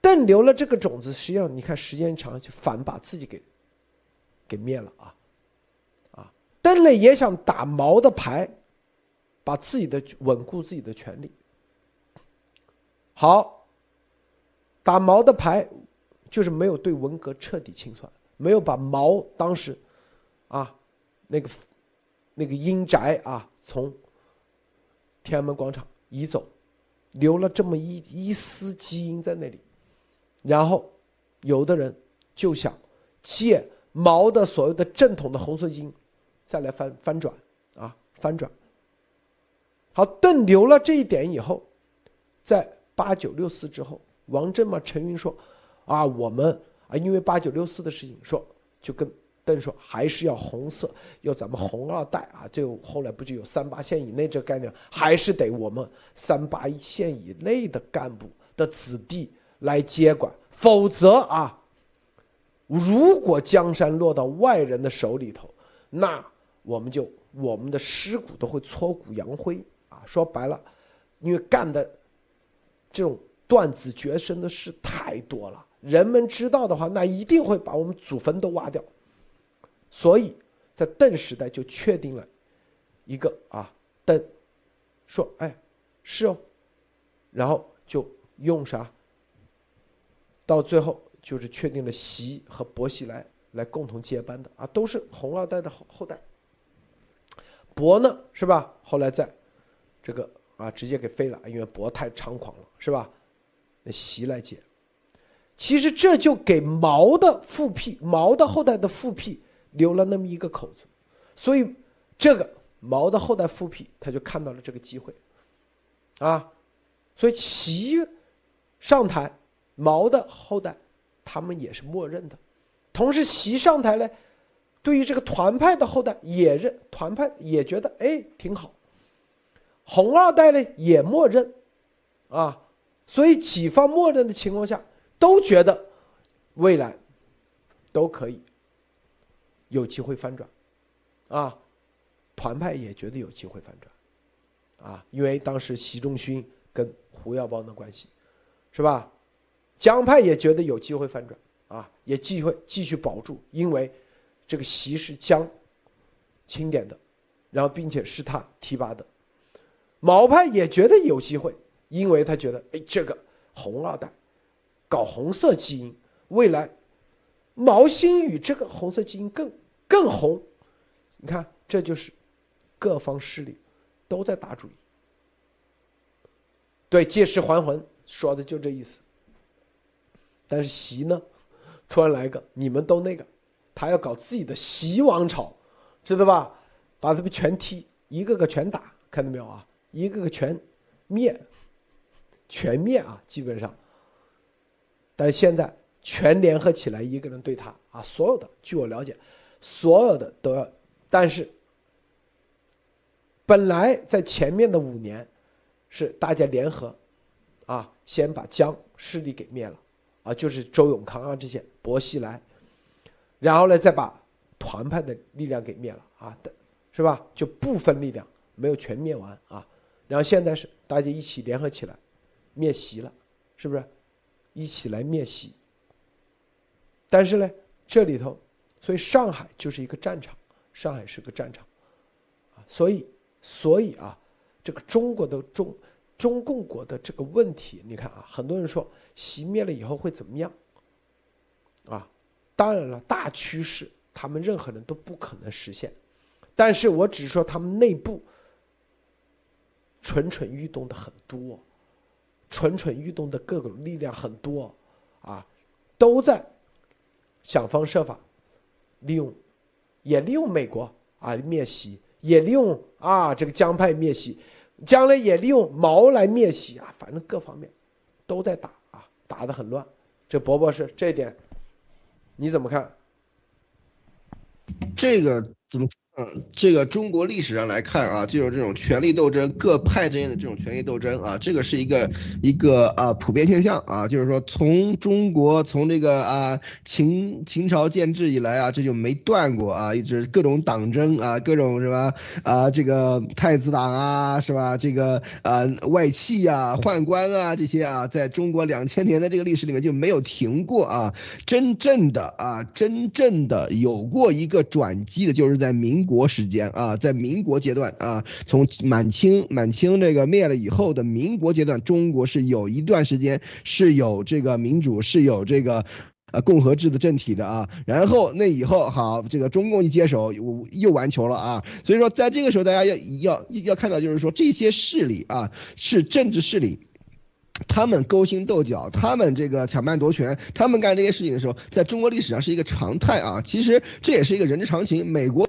邓留了这个种子，实际上你看时间长就反把自己给给灭了啊，啊，邓磊也想打毛的牌，把自己的稳固自己的权利。好，打毛的牌就是没有对文革彻底清算，没有把毛当时啊那个。那个阴宅啊，从天安门广场移走，留了这么一一丝基因在那里，然后有的人就想借毛的所谓的正统的红色基因，再来翻翻转啊翻转。好，邓留了这一点以后，在八九六四之后，王震嘛，陈云说啊，我们啊，因为八九六四的事情，说就跟。邓说还是要红色，要咱们红二代啊，就后来不就有三八线以内这个概念，还是得我们三八线以内的干部的子弟来接管，否则啊，如果江山落到外人的手里头，那我们就我们的尸骨都会挫骨扬灰啊！说白了，因为干的这种断子绝孙的事太多了，人们知道的话，那一定会把我们祖坟都挖掉。所以，在邓时代就确定了一个啊，邓说：“哎，是哦。”然后就用啥？到最后就是确定了习和薄熙来来共同接班的啊，都是红二代的后后代。薄呢是吧？后来在这个啊直接给废了，因为薄太猖狂了是吧？那习来接。其实这就给毛的复辟，毛的后代的复辟。留了那么一个口子，所以这个毛的后代复辟，他就看到了这个机会，啊，所以习上台，毛的后代他们也是默认的，同时习上台呢，对于这个团派的后代也认，团派也觉得哎挺好，红二代呢也默认，啊，所以几方默认的情况下，都觉得未来都可以。有机会翻转，啊，团派也觉得有机会翻转，啊，因为当时习仲勋跟胡耀邦的关系，是吧？江派也觉得有机会翻转，啊，也继续继续保住，因为这个席是江钦点的，然后并且是他提拔的。毛派也觉得有机会，因为他觉得，哎，这个红二代搞红色基因，未来。毛新宇这个红色基因更更红，你看，这就是各方势力都在打主意。对，借尸还魂说的就这意思。但是习呢，突然来个，你们都那个，他要搞自己的习王朝，知道吧？把他们全踢，一个个全打，看到没有啊？一个个全灭，全灭啊！基本上，但是现在。全联合起来一个人对他啊，所有的据我了解，所有的都要，但是本来在前面的五年是大家联合啊，先把江势力给灭了啊，就是周永康啊这些薄熙来，然后呢再把团派的力量给灭了啊，是吧？就部分力量没有全灭完啊，然后现在是大家一起联合起来灭习了，是不是？一起来灭习。但是呢，这里头，所以上海就是一个战场，上海是个战场，啊，所以所以啊，这个中国的中中共国的这个问题，你看啊，很多人说熄灭了以后会怎么样？啊，当然了，大趋势他们任何人都不可能实现，但是我只是说他们内部蠢蠢欲动的很多，蠢蠢欲动的各种力量很多，啊，都在想方设法利用，也利用美国啊灭习，也利用啊这个江派灭习。将来也利用毛来灭习啊，反正各方面都在打啊，打得很乱。这伯伯是这一点你怎么看？这个怎么？嗯，这个中国历史上来看啊，就是这种权力斗争，各派之间的这种权力斗争啊，这个是一个一个啊普遍现象啊，就是说从中国从这个啊秦秦朝建制以来啊，这就没断过啊，一直各种党争啊，各种什么啊这个太子党啊，是吧？这个啊外戚呀、宦官啊这些啊，在中国两千年的这个历史里面就没有停过啊。真正的啊，真正的有过一个转机的，就是在明。国时间啊，在民国阶段啊，从满清满清这个灭了以后的民国阶段，中国是有一段时间是有这个民主，是有这个呃共和制的政体的啊。然后那以后好，这个中共一接手又又完球了啊。所以说，在这个时候，大家要要要看到，就是说这些势力啊，是政治势力，他们勾心斗角，他们这个抢班夺权，他们干这些事情的时候，在中国历史上是一个常态啊。其实这也是一个人之常情，美国。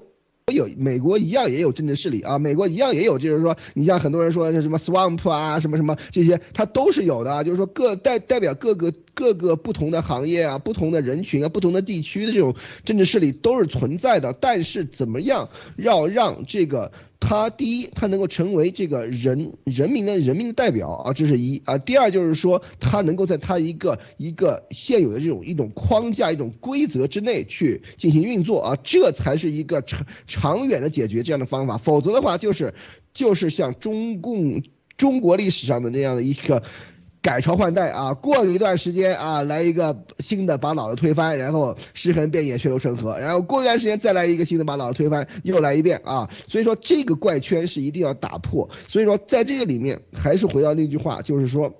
有美国一样也有政治势力啊，美国一样也有，就是说，你像很多人说那什么 swamp 啊，什么什么这些，它都是有的啊，就是说各代代表各个。各个不同的行业啊，不同的人群啊，不同的地区的这种政治势力都是存在的。但是怎么样要让这个他第一，他能够成为这个人人民的人民的代表啊，这是一啊。第二就是说，他能够在他一个一个现有的这种一种框架、一种规则之内去进行运作啊，这才是一个长长远的解决这样的方法。否则的话，就是就是像中共中国历史上的那样的一个。改朝换代啊，过一段时间啊，来一个新的把老的推翻，然后尸横遍野，血流成河，然后过一段时间再来一个新的把老的推翻，又来一遍啊，所以说这个怪圈是一定要打破。所以说在这个里面，还是回到那句话，就是说。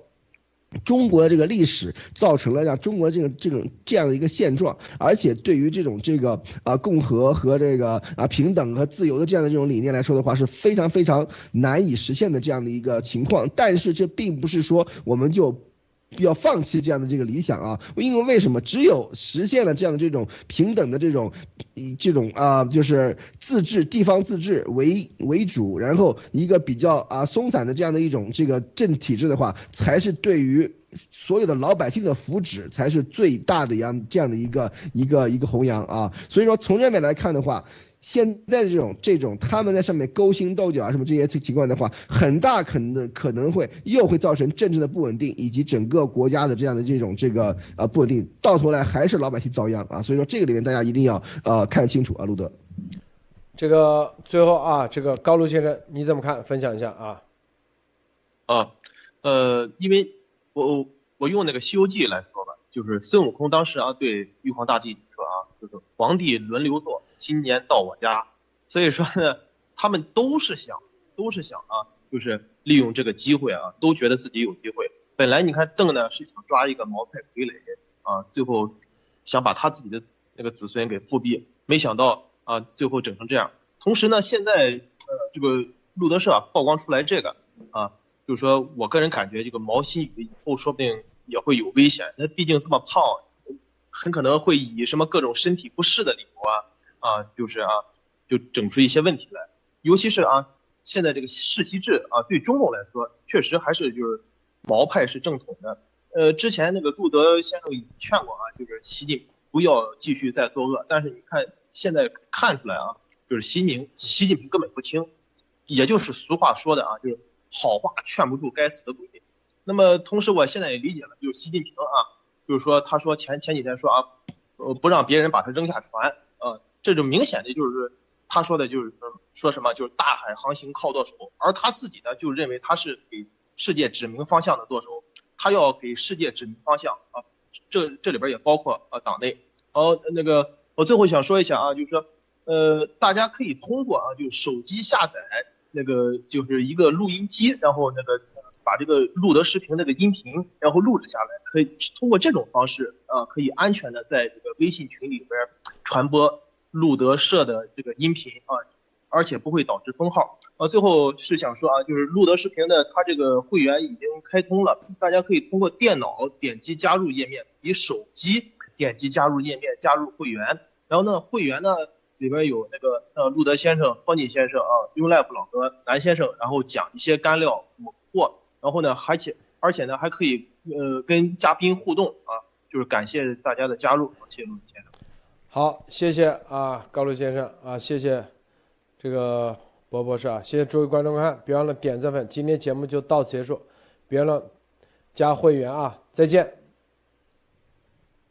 中国的这个历史造成了让中国这个这种这样的一个现状，而且对于这种这个啊共和和这个啊平等和自由的这样的这种理念来说的话，是非常非常难以实现的这样的一个情况。但是这并不是说我们就。要放弃这样的这个理想啊，因为为什么？只有实现了这样的这种平等的这种，以这种啊，就是自治地方自治为为主，然后一个比较啊松散的这样的一种这个政体制的话，才是对于所有的老百姓的福祉才是最大的样这样的一个一个一个弘扬啊。所以说从这面来看的话。现在的这种这种他们在上面勾心斗角啊什么这些情况的话，很大可能可能会又会造成政治的不稳定，以及整个国家的这样的这种这个呃不稳定，到头来还是老百姓遭殃啊！所以说这个里面大家一定要呃看清楚啊，路德。这个最后啊，这个高卢先生你怎么看？分享一下啊。啊，呃，因为我我用那个《西游记》来说吧，就是孙悟空当时啊对玉皇大帝说啊，就是皇帝轮流坐。今年到我家，所以说呢，他们都是想，都是想啊，就是利用这个机会啊，都觉得自己有机会。本来你看邓呢是想抓一个毛派傀儡啊，最后想把他自己的那个子孙给复辟，没想到啊，最后整成这样。同时呢，现在呃这个路德社曝光出来这个啊，就是说我个人感觉这个毛新宇以后说不定也会有危险。那毕竟这么胖，很可能会以什么各种身体不适的理由啊。啊，就是啊，就整出一些问题来，尤其是啊，现在这个世袭制啊，对中共来说，确实还是就是毛派是正统的。呃，之前那个杜德先生劝过啊，就是习近平不要继续再作恶，但是你看现在看出来啊，就是习近习近平根本不听，也就是俗话说的啊，就是好话劝不住该死的鬼。那么同时我现在也理解了，就是习近平啊，就是说他说前前几天说啊，呃，不让别人把他扔下船。这种明显的就是他说的，就是说什么，就是大海航行靠舵手，而他自己呢，就认为他是给世界指明方向的舵手，他要给世界指明方向啊。这这里边也包括啊党内。好，那个我最后想说一下啊，就是说，呃，大家可以通过啊，就手机下载那个就是一个录音机，然后那个。把这个录得视频那个音频，然后录制下来，可以通过这种方式，啊，可以安全的在这个微信群里边传播路德社的这个音频啊，而且不会导致封号。呃，最后是想说啊，就是路德视频的它这个会员已经开通了，大家可以通过电脑点击加入页面，以及手机点击加入页面加入会员。然后呢，会员呢里边有那个呃路德先生、托尼先生啊、u Life 老哥、南先生，然后讲一些干料我货，然后呢，而且而且呢还可以呃跟嘉宾互动啊，就是感谢大家的加入，谢谢路德先生。好，谢谢啊，高路先生啊，谢谢这个博博士啊，谢谢诸位观众看，别忘了点赞粉，今天节目就到此结束，别忘了加会员啊，再见。